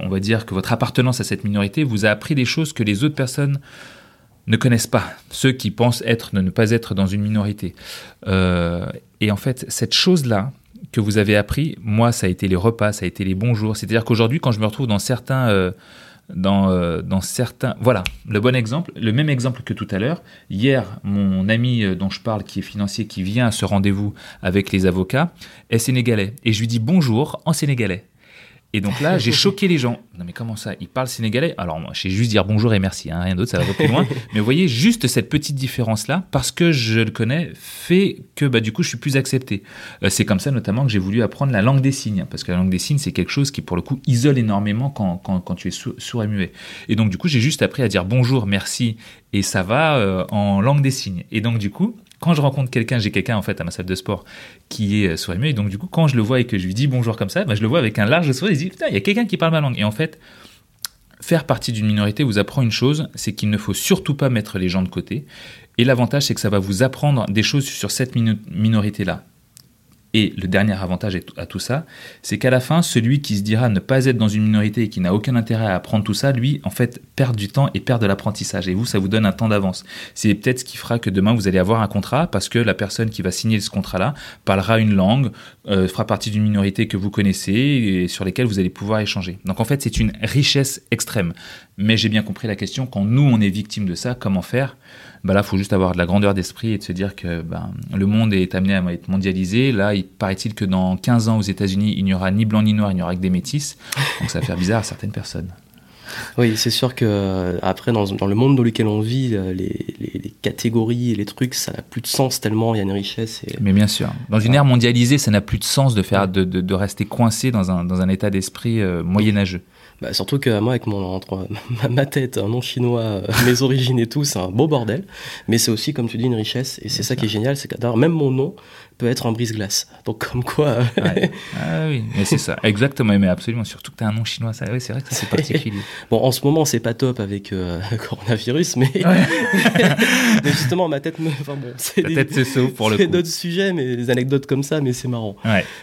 [SPEAKER 2] on va dire que votre appartenance à cette minorité vous a appris des choses que les autres personnes ne connaissent pas, ceux qui pensent être, ne, pas être dans une minorité. Euh, et en fait, cette chose-là que vous avez appris, moi, ça a été les repas, ça a été les bonjours. C'est-à-dire qu'aujourd'hui, quand je me retrouve dans certains... Euh, euh, dans certains... Voilà, le bon exemple, le même exemple que tout à l'heure. Hier, mon ami dont je parle, qui est financier, qui vient à ce rendez-vous avec les avocats, est sénégalais. Et je lui dis bonjour en sénégalais. Et donc là, j'ai <laughs> choqué les gens. Non mais comment ça? Il parle sénégalais? Alors moi, je sais juste dire bonjour et merci, hein, rien d'autre, ça va pas plus loin. <laughs> mais vous voyez, juste cette petite différence-là, parce que je le connais, fait que bah, du coup, je suis plus accepté. Euh, c'est comme ça notamment que j'ai voulu apprendre la langue des signes, parce que la langue des signes, c'est quelque chose qui pour le coup isole énormément quand, quand, quand tu es sourd, et muet. Et donc du coup, j'ai juste appris à dire bonjour, merci et ça va euh, en langue des signes. Et donc du coup, quand je rencontre quelqu'un, j'ai quelqu'un en fait à ma salle de sport qui est euh, sourd et donc du coup, quand je le vois et que je lui dis bonjour comme ça, bah, je le vois avec un large sourire, il dit putain, il y a quelqu'un qui parle ma langue. Et en fait, faire partie d'une minorité vous apprend une chose, c'est qu'il ne faut surtout pas mettre les gens de côté. Et l'avantage, c'est que ça va vous apprendre des choses sur cette minorité-là. Et le dernier avantage à tout ça, c'est qu'à la fin, celui qui se dira ne pas être dans une minorité et qui n'a aucun intérêt à apprendre tout ça, lui, en fait, perd du temps et perd de l'apprentissage. Et vous, ça vous donne un temps d'avance. C'est peut-être ce qui fera que demain, vous allez avoir un contrat parce que la personne qui va signer ce contrat-là parlera une langue, euh, fera partie d'une minorité que vous connaissez et sur lesquelles vous allez pouvoir échanger. Donc en fait, c'est une richesse extrême. Mais j'ai bien compris la question, quand nous, on est victime de ça, comment faire bah là, il faut juste avoir de la grandeur d'esprit et de se dire que ben, le monde est amené à être mondialisé. Là, il paraît-il que dans 15 ans aux États-Unis, il n'y aura ni blanc ni noir, il n'y aura que des métis. Donc ça va faire bizarre à certaines personnes.
[SPEAKER 1] Oui, c'est sûr que euh, après, dans, dans, le monde dans lequel on vit, euh, les, les, catégories et les trucs, ça n'a plus de sens tellement il y a une richesse. Et...
[SPEAKER 2] Mais bien sûr. Dans une ère mondialisée, ça n'a plus de sens de, faire, de, de, de rester coincé dans un, dans un état d'esprit euh, moyenâgeux.
[SPEAKER 1] Bah, surtout que moi, avec mon, entre, <laughs> ma tête, un nom chinois, <laughs> mes origines et tout, c'est un beau bordel. Mais c'est aussi, comme tu dis, une richesse. Et c'est ça qui est génial, c'est que même mon nom peut être un brise-glace. Donc, comme quoi. <laughs>
[SPEAKER 2] Ah oui, mais c'est ça, exactement. Mais absolument, surtout que tu as un nom chinois, ça, oui, c'est vrai que c'est particulier. <laughs>
[SPEAKER 1] bon, en ce moment, c'est pas top avec euh, le <laughs> coronavirus, mais... mais justement, ma tête me. Enfin bon,
[SPEAKER 2] c'est tête, c'est pour le
[SPEAKER 1] C'est d'autres sujets, mais des anecdotes comme ça, mais c'est marrant.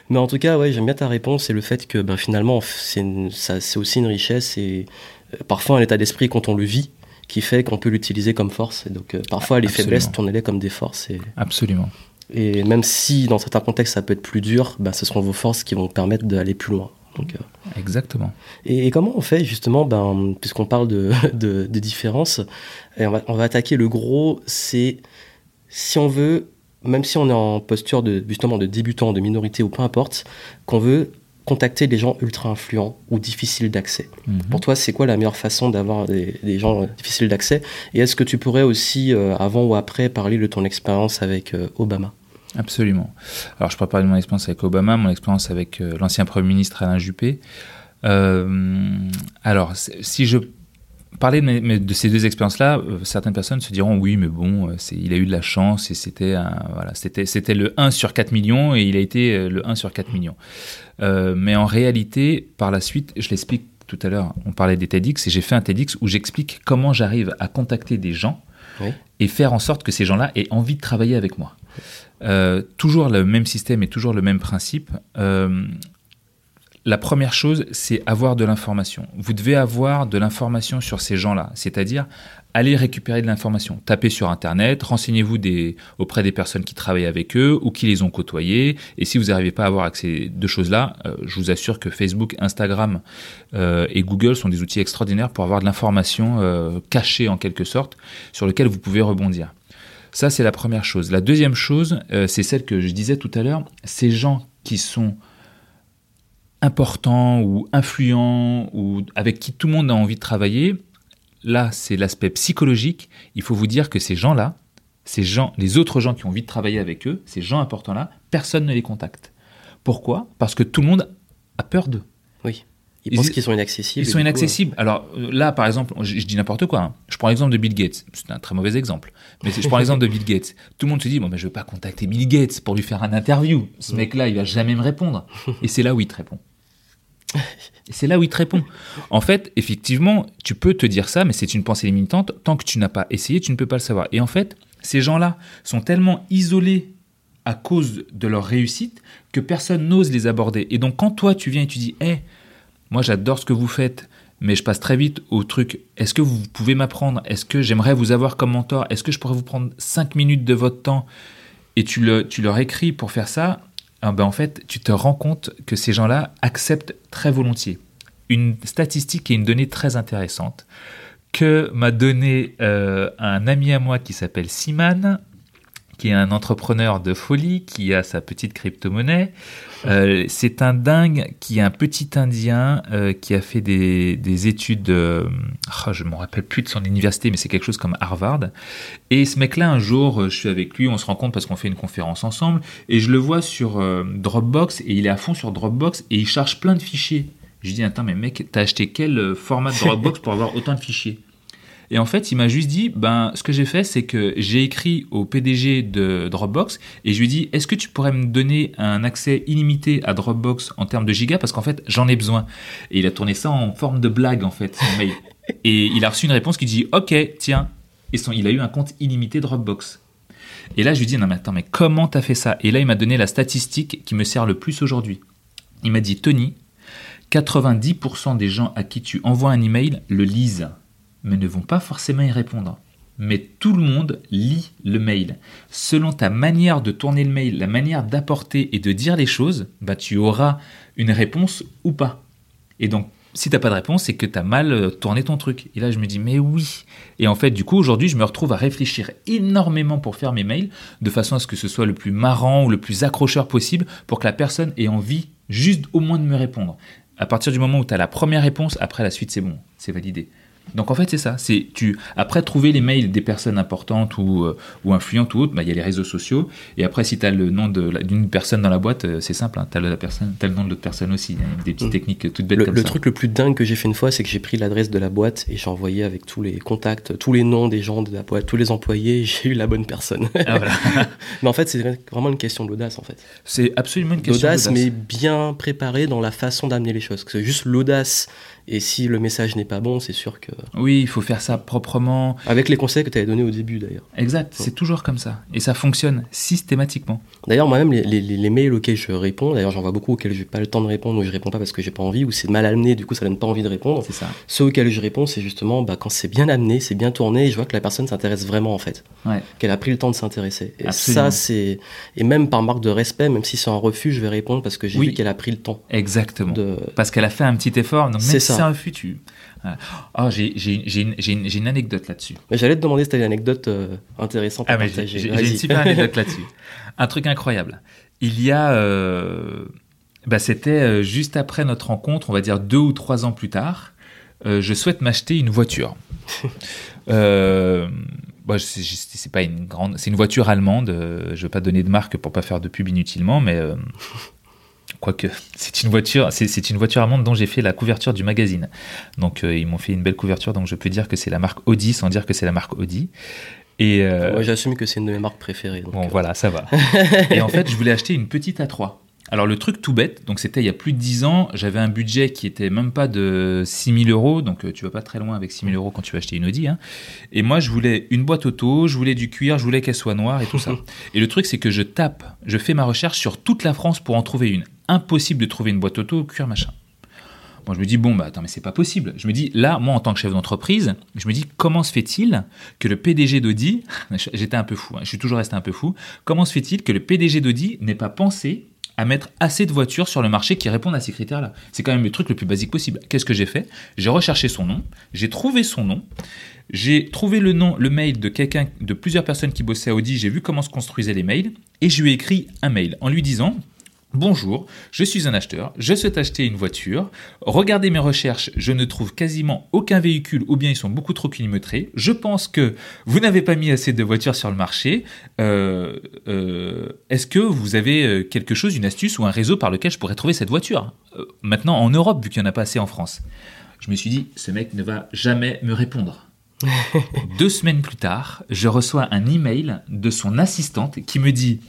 [SPEAKER 1] Mais en tout cas, ouais, j'aime bien ta réponse et le fait que ben, finalement, c'est aussi une richesse et euh, parfois un état d'esprit quand on le vit qui fait qu'on peut l'utiliser comme force. Et donc euh, parfois les faiblesses, tournez-les comme des forces. Et...
[SPEAKER 2] Absolument.
[SPEAKER 1] Et même si dans certains contextes ça peut être plus dur, bah, ce seront vos forces qui vont permettre d'aller plus loin. Donc,
[SPEAKER 2] euh, Exactement.
[SPEAKER 1] Et, comment on fait justement, ben, puisqu'on parle <laughs> de, de, différences, et on, va, on va attaquer le gros, c'est si on veut, même si on est en posture de, justement de débutant, de minorité ou peu importe, qu'on veut contacter des gens ultra influents ou difficiles d'accès.
[SPEAKER 2] Mhm.
[SPEAKER 1] Pour toi, c'est quoi la meilleure façon d'avoir des, des gens euh, difficiles d'accès? Et est-ce que tu pourrais aussi, euh, avant ou après, parler de ton expérience avec euh, Obama?
[SPEAKER 2] Absolument. Alors, je parler de mon expérience avec Obama, mon expérience avec euh, l'ancien Premier ministre Alain Juppé. Alors, si je parlais de, mes- de ces deux expériences-là, euh, certaines personnes se diront oui, mais bon, euh, c'est- il a eu de la chance et c'était un- voilà, c'était c'était le 1 sur 4 millions et il a été euh, le 1 sur 4 millions. Euh, mais en réalité, par la suite, je l'explique tout à l'heure, on parlait des TEDx et j'ai fait un TEDx où j'explique comment j'arrive à contacter des gens
[SPEAKER 1] Oui.
[SPEAKER 2] et faire en sorte que ces gens-là aient envie de travailler avec moi. Euh, toujours le même système et toujours le même principe. Euh, la première chose, c'est avoir de l'information. Vous devez avoir de l'information sur ces gens-là, c'est-à-dire aller récupérer de l'information. Tapez sur Internet, renseignez-vous auprès des personnes qui travaillent avec eux ou qui les ont côtoyés. Et si vous n'arrivez pas à avoir accès à deux choses-là, euh, je vous assure que Facebook, Instagram euh, et Google sont des outils extraordinaires pour avoir de l'information euh, cachée en quelque sorte, sur lequel vous pouvez rebondir. Ça, c'est la première chose. La deuxième chose, c'est celle que je disais tout à l'heure, ces gens qui sont importants ou influents ou avec qui tout le monde a envie de travailler, là, c'est l'aspect psychologique. Il faut vous dire que ces gens-là, ces gens, les autres gens qui ont envie de travailler avec eux, ces gens importants-là, personne ne les contacte. Pourquoi? Parce que tout le monde a peur d'eux.
[SPEAKER 1] Oui. Ils,
[SPEAKER 2] Ils-
[SPEAKER 1] pensent qu'ils sont inaccessibles.
[SPEAKER 2] Ils sont
[SPEAKER 1] coup,
[SPEAKER 2] inaccessibles. Alors euh, là, par exemple, je, je dis n'importe quoi. hein. Je prends l'exemple de Bill Gates. C'est un très mauvais exemple. Mais je prends l'exemple de Bill Gates. Tout le monde se dit, bon, ben, je ne vais pas contacter Bill Gates pour lui faire un interview. Ce
[SPEAKER 1] Mm.
[SPEAKER 2] mec-là, il va jamais me répondre. Et c'est là où il te répond. <laughs> C'est là où il te répond. En fait, effectivement, tu peux te dire ça, mais c'est une pensée limitante. Tant que tu n'as pas essayé, tu ne peux pas le savoir. Et en fait, ces gens-là sont tellement isolés à cause de leur réussite que personne n'ose les aborder. Et donc, quand toi, tu viens et tu dis, hé, moi j'adore ce que vous faites, mais je passe très vite au truc, est-ce que vous pouvez m'apprendre? Est-ce que j'aimerais vous avoir comme mentor? Est-ce que je pourrais vous prendre 5 minutes de votre temps Et tu, le, tu leur écris pour faire ça, ah ben en fait, tu te rends compte que ces gens-là acceptent très volontiers. Une statistique et une donnée très intéressante que m'a donné euh, un ami à moi qui s'appelle Siman, qui est un entrepreneur de folie, qui a sa petite crypto-monnaie. Euh, c'est un dingue qui est un petit Indien euh, qui a fait des, des études, euh, oh, je ne me rappelle plus de son université, mais c'est quelque chose comme Harvard. Et ce mec-là, un jour, je suis avec lui, on se rencontre parce qu'on fait une conférence ensemble, et je le vois sur Dropbox, et il est à fond sur Dropbox, et il charge plein de fichiers. Je lui dis, attends, mais mec, t'as acheté quel format de Dropbox pour avoir autant de fichiers? Et en fait, il m'a juste dit, ben, ce que j'ai fait, c'est que j'ai écrit au PDG de Dropbox et je lui ai dit, est-ce que tu pourrais me donner un accès illimité à Dropbox en termes de gigas? Parce qu'en fait, j'en ai besoin. Et il a tourné ça en forme de blague, en fait, son mail. <laughs> Et il a reçu une réponse qui dit, ok, tiens. Et son, il a eu un compte illimité Dropbox. Et là, je lui dis, non, mais attends, mais comment t'as fait ça? Et là, il m'a donné la statistique qui me sert le plus aujourd'hui. Il m'a dit, Tony, 90% des gens à qui tu envoies un email le lisent mais ne vont pas forcément y répondre. Mais tout le monde lit le mail. Selon ta manière de tourner le mail, la manière d'apporter et de dire les choses, bah tu auras une réponse ou pas. Et donc, si t'as pas de réponse, c'est que tu as mal euh, tourné ton truc. Et là, je me dis, mais oui. Et en fait, du coup, aujourd'hui, je me retrouve à réfléchir énormément pour faire mes mails, de façon à ce que ce soit le plus marrant ou le plus accrocheur possible, pour que la personne ait envie juste au moins de me répondre. À partir du moment où tu as la première réponse, après la suite, c'est bon, c'est validé. Donc en fait c'est ça, c'est tu après trouver les mails des personnes importantes ou, euh, ou influentes ou autres, bah, il y a les réseaux sociaux et après si tu as le nom d'une personne dans la boîte, euh, c'est simple, hein, tu as la personne, t'as le nom de l'autre personne aussi, des petites
[SPEAKER 1] Mm.
[SPEAKER 2] techniques toutes bêtes
[SPEAKER 1] Le,
[SPEAKER 2] comme
[SPEAKER 1] le
[SPEAKER 2] ça.
[SPEAKER 1] truc le plus dingue que j'ai fait une fois, c'est que j'ai pris l'adresse de la boîte et j'ai envoyé avec tous les contacts, tous les noms des gens de la boîte, tous les employés, <laughs> j'ai eu la bonne personne.
[SPEAKER 2] Ah, voilà. <laughs>
[SPEAKER 1] mais en fait, c'est vraiment une question d'audace en fait.
[SPEAKER 2] c'est absolument une question
[SPEAKER 1] L'audace,
[SPEAKER 2] d'audace.
[SPEAKER 1] mais bien préparée dans la façon d'amener les choses. Que juste l'audace, et si le message n'est pas bon, c'est sûr que.
[SPEAKER 2] Oui, il faut faire ça proprement.
[SPEAKER 1] Avec les conseils que tu avais donnés au début d'ailleurs.
[SPEAKER 2] Exact, c'est toujours comme ça et ça fonctionne systématiquement.
[SPEAKER 1] D'ailleurs, moi-même, les, les- les mails auxquels je réponds, d'ailleurs, j'en vois beaucoup auxquels je n'ai pas le temps de répondre ou je réponds pas parce que j'ai pas envie ou c'est mal amené, du coup, ça donne pas envie de répondre.
[SPEAKER 2] C'est ça.
[SPEAKER 1] Ceux auxquels je réponds, c'est justement bah, quand c'est bien amené, c'est bien tourné et je vois que la personne s'intéresse vraiment en fait.
[SPEAKER 2] Ouais.
[SPEAKER 1] Qu'elle a pris le temps de s'intéresser. Et
[SPEAKER 2] Absolument.
[SPEAKER 1] ça, c'est. Et même par marque de respect, même si c'est un refus, je vais répondre parce que j'ai
[SPEAKER 2] Oui.
[SPEAKER 1] vu qu'elle a pris le temps
[SPEAKER 2] Exactement.
[SPEAKER 1] de.
[SPEAKER 2] Parce qu'elle a fait un petit effort, donc
[SPEAKER 1] C'est ça.
[SPEAKER 2] C'est un. Voilà. Oh, j'ai une, anecdote là-dessus.
[SPEAKER 1] Mais j'allais te demander si tu une anecdote euh, intéressante à
[SPEAKER 2] Ah,
[SPEAKER 1] partager.
[SPEAKER 2] j'ai- une super <laughs> anecdote là-dessus. Un truc incroyable. Il y a. euh, bah, C'était euh, juste après notre rencontre, on va dire deux ou trois ans plus tard. Euh, je souhaite m'acheter une voiture. <laughs> euh, c'est pas une grande, c'est une voiture allemande. Euh, je vais pas donner de marque pour pas faire de pub inutilement, mais quoique c'est une voiture, c'est une voiture allemande dont j'ai fait la couverture du magazine. Donc euh, ils m'ont fait une belle couverture, donc je peux dire que c'est la marque Audi sans dire que c'est la marque Audi.
[SPEAKER 1] Et euh, Moi j'assume que c'est une de mes marques préférées.
[SPEAKER 2] Donc, bon euh... voilà, ça va. <laughs> et en fait je voulais acheter une petite A3. Alors le truc tout bête, donc c'était il y a plus de 10 ans, j'avais un budget qui était même pas de 6000 euros, donc euh, tu vas pas très loin avec 6000 euros quand tu vas acheter une Audi. Hein. Et moi je voulais une boîte auto, je voulais du cuir, je voulais qu'elle soit noire et tout ça. <laughs> Et le truc c'est que je tape, je fais ma recherche sur toute la France pour en trouver une. Impossible de trouver une boîte auto cuir machin. Moi, je me dis, bon, bah attends, mais c'est pas possible. Je me dis, là, moi, en tant que chef d'entreprise, je me dis, comment se fait-il que le PDG d'Audi, <laughs> j'étais un peu fou, hein, je suis toujours resté un peu fou, comment se fait-il que le PDG d'Audi n'ait pas pensé à mettre assez de voitures sur le marché qui répondent à ces critères-là. C'est quand même le truc le plus basique possible. Qu'est-ce que j'ai fait? J'ai recherché son nom, j'ai trouvé son nom, j'ai trouvé le nom, le mail de quelqu'un, de plusieurs personnes qui bossaient à Audi, j'ai vu comment se construisaient les mails, et je lui ai écrit un mail en lui disant Bonjour, je suis un acheteur, je souhaite acheter une voiture. Regardez mes recherches, je ne trouve quasiment aucun véhicule ou bien ils sont beaucoup trop kilométrés. Je pense que vous n'avez pas mis assez de voitures sur le marché. Euh, euh, Est-ce que vous avez quelque chose, une astuce ou un réseau par lequel je pourrais trouver cette voiture? Euh, Maintenant en Europe, vu qu'il n'y en a pas assez en France. Je me suis dit, ce mec ne va jamais me répondre. <laughs> Deux semaines plus tard, je reçois un email de son assistante qui me dit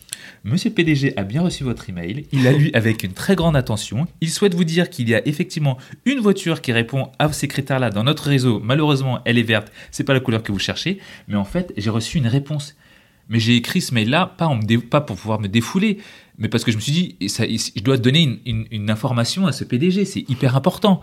[SPEAKER 2] Monsieur PDG a bien reçu votre email, il l'a lu avec une très grande attention, il souhaite vous dire qu'il y a effectivement une voiture qui répond à ces critères-là dans notre réseau, malheureusement elle est verte, c'est pas la couleur que vous cherchez, mais en fait j'ai reçu une réponse. Mais j'ai écrit ce mail-là pas, pour pouvoir me défouler, mais parce que je me suis dit, je dois donner une information à ce PDG, c'est hyper important.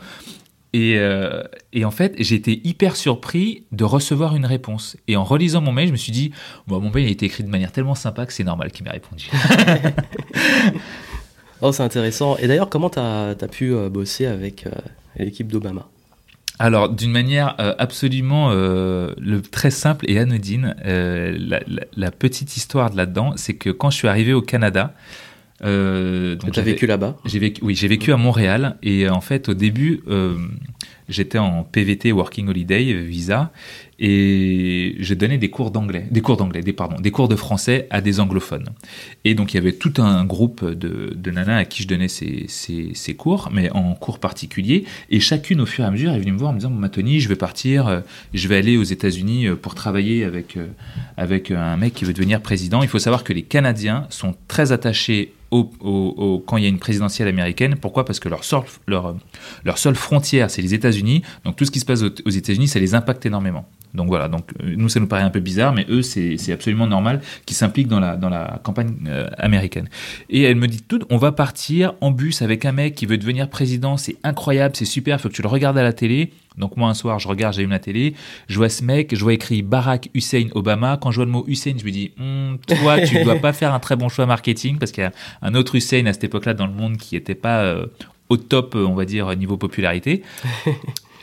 [SPEAKER 2] Et, euh, et, en fait, j'ai été hyper surpris de recevoir une réponse. Et en relisant mon mail, je me suis dit, bon, mon mail a été écrit de manière tellement sympa que c'est normal qu'il m'ait répondu. <laughs>
[SPEAKER 1] oh, c'est intéressant. Et d'ailleurs, comment tu as, as, pu euh, bosser avec euh, l'équipe d'Obama?
[SPEAKER 2] Alors, d'une manière absolument le, très simple et anodine, la, la, la, petite histoire de là-dedans, c'est que quand je suis arrivé au Canada,
[SPEAKER 1] euh, tu as vécu là-bas
[SPEAKER 2] J'ai vécu, oui, j'ai vécu à Montréal et en fait au début euh, j'étais en PVT Working Holiday visa et je donnais des cours d'anglais, des cours d'anglais, des pardon, des cours de français à des anglophones. Et donc il y avait tout un groupe de, de nanas à qui je donnais ces, ces, cours, mais en cours particuliers. Et chacune au fur et à mesure est venue me voir en me disant, Tony, je vais partir, je vais aller aux États-Unis pour travailler avec avec un mec qui veut devenir président. Il faut savoir que les Canadiens sont très attachés au, au, quand il y a une présidentielle américaine. Pourquoi? Parce que leur leur, leur seule frontière, c'est les États-Unis. Donc tout ce qui se passe aux États-Unis, ça les impacte énormément. Donc voilà, donc nous ça nous paraît un peu bizarre, mais eux c'est absolument normal qu'ils s'impliquent dans la, campagne euh, américaine. Et elle me dit on va partir en bus avec un mec qui veut devenir président, c'est incroyable, c'est super, faut que tu le regardes à la télé. Donc moi un soir je regarde, j'allume la télé, je vois ce mec, je vois écrit Barack Hussein Obama. Quand je vois le mot Hussein, je me dis, hm, toi tu dois pas faire un très bon choix marketing parce qu'il y a un autre Hussein à cette époque-là dans le monde qui était pas euh, au top, on va dire, niveau popularité. <laughs>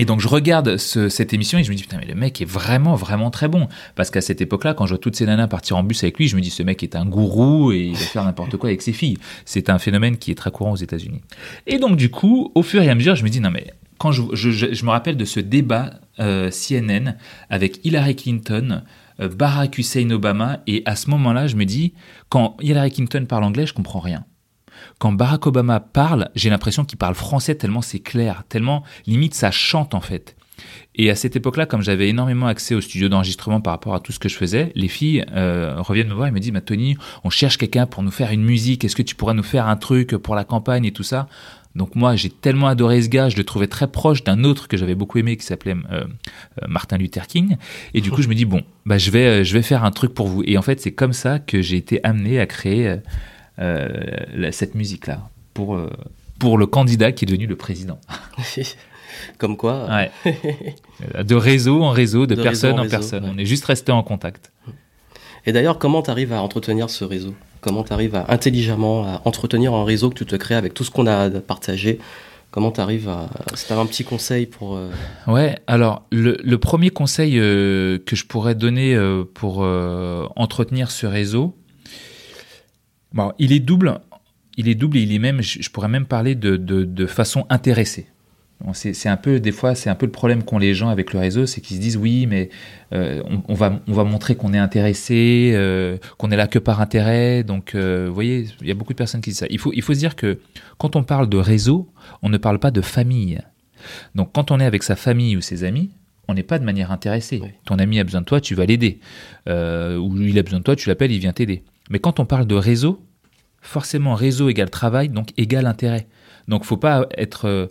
[SPEAKER 2] Et donc je regarde ce, cette émission et je me dis putain mais le mec est vraiment vraiment très bon parce qu'à cette époque-là quand je vois toutes ces nanas partir en bus avec lui je me dis ce mec est un gourou et il va faire n'importe quoi avec ses filles. C'est un phénomène qui est très courant aux États-Unis. Et donc du coup au fur et à mesure je me dis non mais quand je, je, je, je me rappelle de ce débat euh, CNN avec Hillary Clinton, euh, Barack Hussein Obama et à ce moment-là je me dis quand Hillary Clinton parle anglais je comprends rien quand Barack Obama parle, j'ai l'impression qu'il parle français tellement c'est clair, tellement limite ça chante en fait. Et à cette époque-là, comme j'avais énormément accès au studio d'enregistrement par rapport à tout ce que je faisais, les filles euh, reviennent me voir et me disent, bah, Tony, on cherche quelqu'un pour nous faire une musique, est-ce que tu pourrais nous faire un truc pour la campagne et tout ça? Donc moi, j'ai tellement adoré ce gars, je le trouvais très proche d'un autre que j'avais beaucoup aimé qui s'appelait euh, euh, Martin Luther King. Et du coup, je me dis bon, bah je vais, je vais faire un truc pour vous. Et en fait, c'est comme ça que j'ai été amené à créer euh, cette musique-là pour, euh, pour le candidat qui est devenu le président. <laughs>
[SPEAKER 1] Comme quoi.
[SPEAKER 2] Ouais. <laughs> de réseau en réseau, de, de personne en, en réseau, personne. Ouais. On est juste resté en contact.
[SPEAKER 1] Et d'ailleurs, comment tu arrives à entretenir ce réseau? Comment tu arrives à intelligemment à entretenir un réseau que tu te crées avec tout ce qu'on a partagé? Comment tu arrives à... C'est un petit conseil pour... Euh...
[SPEAKER 2] Ouais, alors le, le premier conseil euh, que je pourrais donner euh, pour euh, entretenir ce réseau, Bon, il est double. il est double et il est même, je, je pourrais même parler de, de, de façon intéressée. Bon, c'est un peu, des fois, c'est un peu le problème qu'ont les gens avec le réseau, c'est qu'ils se disent oui, mais euh, on, on va, on va montrer qu'on est intéressé, euh, qu'on est là que par intérêt. Donc, euh, vous voyez, il y a beaucoup de personnes qui disent ça. Il faut, il faut se dire que quand on parle de réseau, on ne parle pas de famille. Donc, quand on est avec sa famille ou ses amis, on n'est pas de manière intéressée.
[SPEAKER 1] Oui.
[SPEAKER 2] Ton ami a besoin de toi, tu vas l'aider. Ou il a besoin de toi, tu l'appelles, il vient t'aider. Mais quand on parle de réseau, forcément réseau égale travail, donc égale intérêt. Donc faut pas être, euh,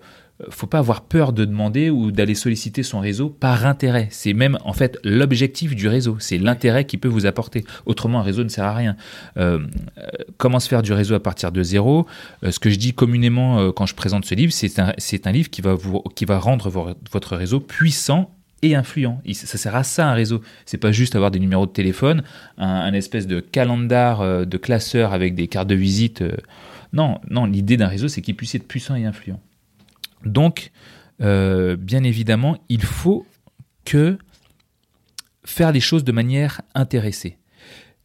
[SPEAKER 2] faut pas avoir peur de demander ou d'aller solliciter son réseau par intérêt. C'est même en fait l'objectif du réseau, c'est l'intérêt qu'il peut vous apporter. Autrement, un réseau ne sert à rien. Euh, euh, comment se faire du réseau à partir de zéro? Ce que je dis communément quand je présente ce livre, c'est un, un livre qui va vous, qui va rendre vo- votre réseau puissant et influent. Ça sert à ça un réseau. C'est pas juste avoir des numéros de téléphone, un, espèce de calendar euh, de classeur avec des cartes de visite. euh. Non, non. L'idée d'un réseau, c'est qu'il puisse être puissant et influent. Donc, euh, bien évidemment, il faut que faire les choses de manière intéressée.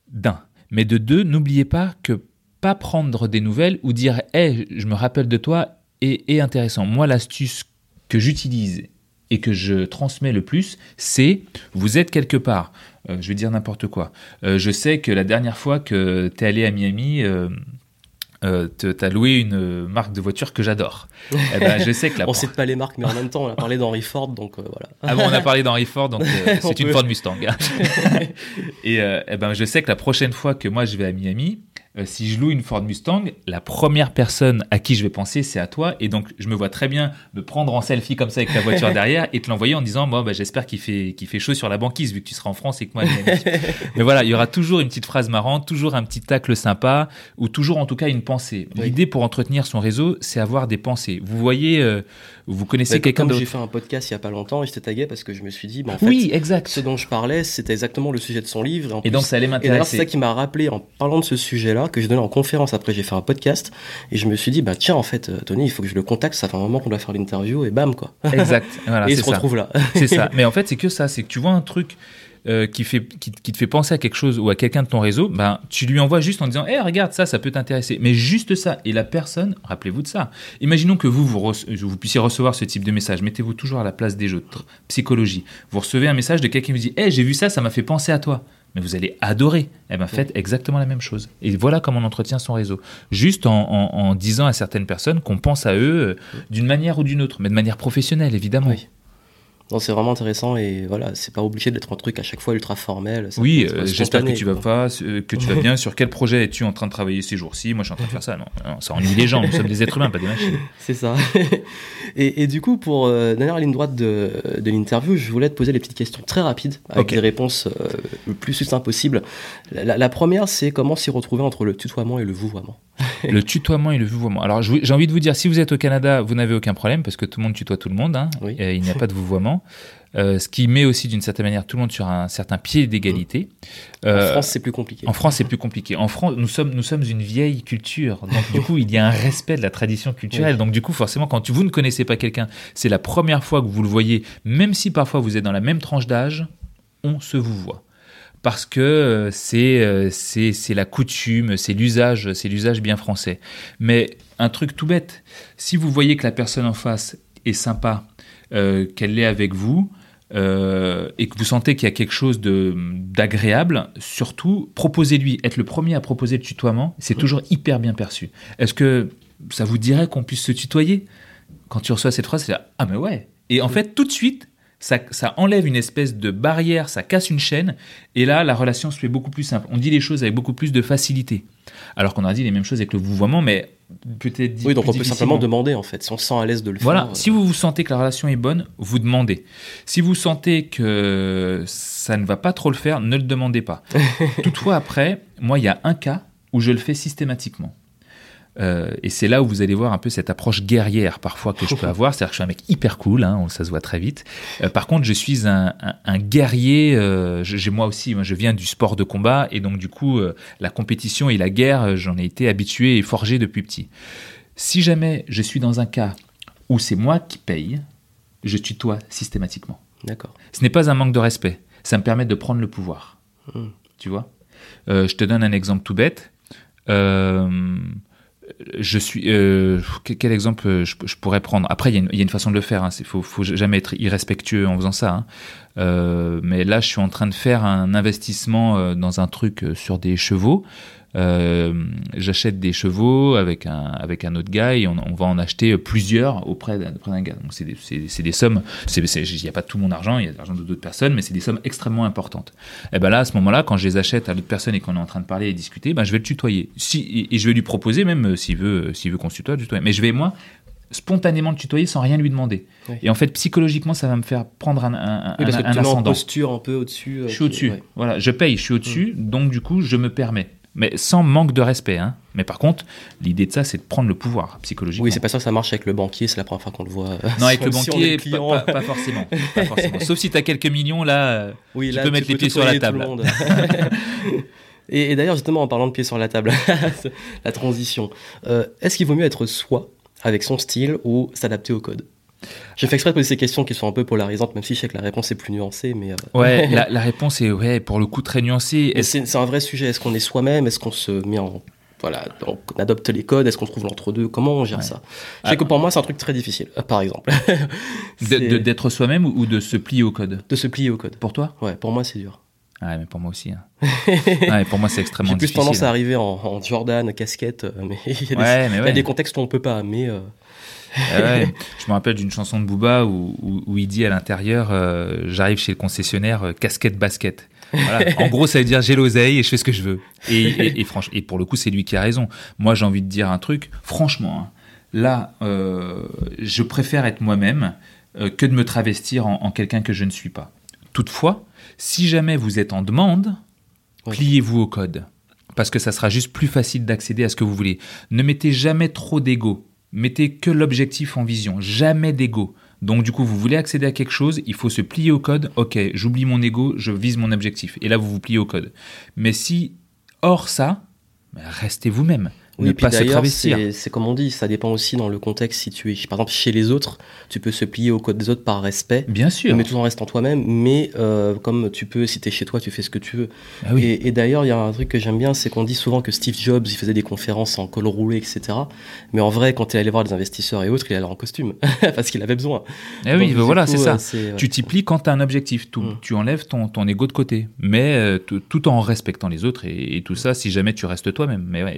[SPEAKER 2] D'un. Mais de deux, n'oubliez pas que pas prendre des nouvelles ou dire Hey, je me rappelle de toi est intéressant. Moi, l'astuce que j'utilise et que je transmets le plus, c'est vous êtes quelque part. Euh, je vais dire n'importe quoi. Euh, je sais que la dernière fois que tu es allé à Miami, euh, euh, t'as loué une marque de voiture que j'adore. Eh ben, je sais que la <laughs>
[SPEAKER 1] On cite pas les marques, mais en même temps, on a parlé d'Henry Ford, donc voilà.
[SPEAKER 2] ah bon, on a parlé d'Henry Ford, donc <laughs>
[SPEAKER 1] On
[SPEAKER 2] c'est une
[SPEAKER 1] peut.
[SPEAKER 2] Ford Mustang. <laughs> et eh ben, je sais que la prochaine fois que moi je vais à Miami, euh, si je loue une Ford Mustang, la première personne à qui je vais penser, c'est à toi. Et donc, je me vois très bien me prendre en selfie comme ça avec ta voiture <laughs> derrière et te l'envoyer en disant, bon, bah, j'espère qu'il fait, qu'il fait chaud sur la banquise vu que tu seras en France et que moi. <laughs> Mais voilà, il y aura toujours une petite phrase marrante, toujours un petit tacle sympa ou toujours en tout cas une pensée.
[SPEAKER 1] Oui.
[SPEAKER 2] L'idée pour entretenir son réseau, c'est avoir des pensées. Vous voyez, euh, vous connaissez
[SPEAKER 1] Bah,
[SPEAKER 2] quelqu'un d'autre.
[SPEAKER 1] j'ai fait un podcast il y a pas longtemps et je t'ai tagué parce que je me suis dit, bah, en fait,
[SPEAKER 2] Oui, exact.
[SPEAKER 1] ce dont je parlais, c'était exactement le sujet de son livre. Et, en
[SPEAKER 2] Et
[SPEAKER 1] plus-
[SPEAKER 2] donc, ça allait
[SPEAKER 1] et d'ailleurs, c'est
[SPEAKER 2] m'intéresser.
[SPEAKER 1] ça qui m'a rappelé en parlant de ce sujet-là, que j'ai donné en conférence après, j'ai fait un podcast, et je me suis dit, bah tiens, en fait, euh, Tony, il faut que je le contacte, ça fait un moment qu'on doit faire l'interview, et bam, quoi. <laughs>
[SPEAKER 2] Exact. Voilà,
[SPEAKER 1] et il se
[SPEAKER 2] ça.
[SPEAKER 1] retrouve là. <laughs>
[SPEAKER 2] C'est ça. <laughs> Mais en fait, c'est que ça. C'est que tu vois un truc euh, qui, fait, qui, qui te fait penser à quelque chose ou à quelqu'un de ton réseau, ben, tu lui envoies juste en disant Hé, regarde ça, ça peut t'intéresser. Mais juste ça. Et la personne, rappelez-vous de ça. Imaginons que vous, vous, vous puissiez recevoir ce type de message. Mettez-vous toujours à la place des autres. Psychologie. Vous recevez un message de quelqu'un qui vous dit Hé, j'ai vu ça, ça m'a fait penser à toi. Mais vous allez adorer. Eh ben, faites exactement la même chose. Et voilà comment on entretient son réseau. Juste en, en- en disant à certaines personnes qu'on pense à eux euh, d'une manière ou d'une autre, mais de manière professionnelle, évidemment.
[SPEAKER 1] Oui. Non, c'est vraiment intéressant, et voilà, c'est pas obligé d'être un truc à chaque fois ultra formel. ça
[SPEAKER 2] Oui, euh, j'espère que tu vas pas, euh, que tu vas bien. Sur quel projet es-tu en train de travailler ces jours-ci? Moi, je suis en train de faire ça. Non, non, ça ennuie les gens. Nous sommes des êtres humains, pas des machines. <laughs>
[SPEAKER 1] C'est ça. <laughs> et, et du coup, pour euh, dernière ligne droite de, de l'interview, je voulais te poser des petites questions très rapides, avec
[SPEAKER 2] Ok.
[SPEAKER 1] des réponses euh, le plus succinct possible. La, la- la première, c'est comment s'y retrouver entre le tutoiement et le vouvoiement? <laughs>
[SPEAKER 2] Le tutoiement et le vouvoiement. Alors, j'ai envie de vous dire, si vous êtes au Canada, vous n'avez aucun problème parce que tout le monde tutoie tout le monde. hein.
[SPEAKER 1] Oui.
[SPEAKER 2] Euh, il n'y a pas de vouvoiement. Euh, ce qui met aussi d'une certaine manière tout le monde sur un certain pied d'égalité.
[SPEAKER 1] En
[SPEAKER 2] Euh,
[SPEAKER 1] France, c'est plus compliqué.
[SPEAKER 2] En France, c'est plus compliqué. En France, nous sommes, nous sommes une vieille culture. Donc, du coup, il y a un respect de la tradition culturelle.
[SPEAKER 1] Oui.
[SPEAKER 2] Donc, du coup, forcément, quand vous ne connaissez pas quelqu'un, c'est la première fois que vous le voyez, même si parfois vous êtes dans la même tranche d'âge, on se vous voit. Parce que euh, c'est c'est c'est la coutume, c'est l'usage, c'est l'usage bien français. Mais un truc tout bête, si vous voyez que la personne en face est sympa, qu'elle est avec vous, euh, et que vous sentez qu'il y a quelque chose d'agréable, surtout proposez-lui. Être le premier à proposer le tutoiement, c'est toujours hyper bien perçu. Est-ce que ça vous dirait qu'on puisse se tutoyer Quand tu reçois cette phrase, c'est ah mais ouais. Et en fait, tout de suite, ça, ça enlève une espèce de barrière, ça casse une chaîne, et là, la relation se fait beaucoup plus simple. On dit les choses avec beaucoup plus de facilité. Alors qu'on a dit les mêmes choses avec le vouvoiement, mais peut-être
[SPEAKER 1] oui, donc on peut simplement demander, en fait. Si on se sent à l'aise de le
[SPEAKER 2] Voilà,
[SPEAKER 1] faire. euh,
[SPEAKER 2] si vous vous sentez que la relation est bonne, vous demandez. Si vous sentez que ça ne va pas trop le faire, ne le demandez pas. <laughs> Toutefois, après, moi, il y a un cas où je le fais systématiquement. Euh, et c'est là où vous allez voir un peu cette approche guerrière parfois que je peux <laughs> avoir. C'est-à-dire que je suis un mec hyper cool, hein, ça se voit très vite. Euh, par contre, je suis un, un- un guerrier. euh, j'ai moi aussi, moi, je viens du sport de combat et donc du coup, la compétition et la guerre, j'en ai été habitué et forgé depuis petit. Si jamais je suis dans un cas où c'est moi qui paye, je tutoie systématiquement.
[SPEAKER 1] D'accord.
[SPEAKER 2] Ce n'est pas un manque de respect, ça me permet de prendre le pouvoir.
[SPEAKER 1] Hmm.
[SPEAKER 2] Tu vois? Je te donne un exemple tout bête. Euh, je suis. euh, quel, exemple euh, je, pourrais prendre? Après, il y, a une- façon de le faire. Il faut, faut jamais être irrespectueux en faisant ça. hein. Euh, mais là, je suis en train de faire un investissement dans un truc sur des chevaux. Euh, J'achète des chevaux avec un, avec un autre gars et on, on va en acheter plusieurs auprès d'un gars. Donc, c'est des, des sommes. Il n'y a pas tout mon argent, il y a de l'argent de d'autres personnes, mais c'est des sommes extrêmement importantes. Et ben là, à ce moment-là, quand je les achète à l'autre personne et qu'on est en train de parler et discuter, ben je vais le tutoyer. Si, et, je vais lui proposer, même euh, s'il veut, s'il veut qu'on se tutoie, tutoyer. Mais je vais, moi, spontanément le tutoyer sans rien lui demander.
[SPEAKER 1] Oui.
[SPEAKER 2] Et en fait, psychologiquement, ça va me faire prendre un, un,
[SPEAKER 1] Oui, parce
[SPEAKER 2] un-
[SPEAKER 1] que
[SPEAKER 2] un
[SPEAKER 1] mets en
[SPEAKER 2] ascendant.
[SPEAKER 1] posture un peu au-dessus. euh,
[SPEAKER 2] Je suis au-dessus.
[SPEAKER 1] ouais.
[SPEAKER 2] Voilà, je paye, je suis au-dessus, donc du coup, je me permets. Mais sans manque de respect. Hein. Mais par contre, l'idée de ça, c'est de prendre le pouvoir psychologiquement.
[SPEAKER 1] Oui, c'est pas ça que ça marche avec le banquier, c'est la première fois qu'on le voit. euh,
[SPEAKER 2] non, avec le banquier, pas, pas- pas forcément. Pas forcément. Sauf si tu as quelques millions, là. euh,
[SPEAKER 1] Oui,
[SPEAKER 2] Tu
[SPEAKER 1] là,
[SPEAKER 2] peux mettre les pieds sur la table. <laughs>
[SPEAKER 1] et et d'ailleurs, justement, en parlant de pieds sur la table, <laughs> la transition, euh, est-ce qu'il vaut mieux être soi, avec son style, ou s'adapter au code? J'ai fait exprès de poser ces questions qui sont un peu polarisantes, même si je sais que la réponse est plus nuancée, mais, euh,
[SPEAKER 2] Ouais, <laughs> la, la réponse est, ouais, pour le coup, très nuancée.
[SPEAKER 1] c'est un vrai sujet. Est-ce qu'on est soi-même? Est-ce qu'on se met en. Voilà, donc on adopte les codes, est-ce qu'on trouve l'entre-deux? Comment on gère
[SPEAKER 2] Ouais.
[SPEAKER 1] ça? Je sais
[SPEAKER 2] Ah.
[SPEAKER 1] que pour moi, c'est un truc très difficile, euh, par exemple.
[SPEAKER 2] D'être soi-même ou de se plier au code?
[SPEAKER 1] De se plier au code.
[SPEAKER 2] Pour toi?
[SPEAKER 1] Ouais, pour moi, c'est dur.
[SPEAKER 2] Ouais, mais pour moi aussi. hein. <laughs> ouais, pour moi, c'est extrêmement
[SPEAKER 1] J'ai plus
[SPEAKER 2] difficile.
[SPEAKER 1] tendance à arriver en, en Jordan, casquette, euh, mais <laughs> il y a des,
[SPEAKER 2] Ouais, mais
[SPEAKER 1] il y a
[SPEAKER 2] ouais.
[SPEAKER 1] des contextes où on peut pas, mais euh,
[SPEAKER 2] Ah ouais. <laughs> Je me rappelle d'une chanson de Booba où, où- où il dit à l'intérieur euh, J'arrive chez le concessionnaire, euh, casquette, basket. Voilà. <laughs> En gros, ça veut dire j'ai l'oseille et je fais ce que je veux. Et, et, et franch- et pour le coup, c'est lui qui a raison. Moi, j'ai envie de dire un truc. Franchement, hein, là, euh, je préfère être moi-même que de me travestir en, en quelqu'un que je ne suis pas. Toutefois, si jamais vous êtes en demande, pliez-vous au code. Parce que ça sera juste plus facile d'accéder à ce que vous voulez. Ne mettez jamais trop d'ego. Mettez que l'objectif en vision. Jamais d'ego. Donc du coup, vous voulez accéder à quelque chose, il faut se plier au code. Ok, j'oublie mon ego, je vise mon objectif. Et là, vous vous pliez au code. Mais si hors ça, ben, restez vous-même.
[SPEAKER 1] Oui,
[SPEAKER 2] ne
[SPEAKER 1] et puis
[SPEAKER 2] pas se
[SPEAKER 1] d'ailleurs,
[SPEAKER 2] travestir.
[SPEAKER 1] c'est comme on dit, ça dépend aussi dans le contexte. Si tu es, par exemple, chez les autres, tu peux se plier au code des autres par respect,
[SPEAKER 2] Bien sûr.
[SPEAKER 1] mais tout en restant toi-même. Mais euh, comme tu peux, si tu es chez toi, tu fais ce que tu veux.
[SPEAKER 2] Ah oui.
[SPEAKER 1] Et, et d'ailleurs, il y a un truc que j'aime bien, c'est qu'on dit souvent que Steve Jobs, il faisait des conférences en col roulé, etc. Mais en vrai, quand il allait voir des investisseurs et autres, il allait en costume, <laughs> parce qu'il avait besoin.
[SPEAKER 2] Eh oui, ben voilà, c'est
[SPEAKER 1] euh,
[SPEAKER 2] ça. Tu t'y plies quand tu as un objectif. Tout,
[SPEAKER 1] Mm.
[SPEAKER 2] Tu enlèves ton, ton ego de côté. Mais euh, tout, en respectant les autres et, et tout ça, si jamais tu restes toi-même. Mais ouais,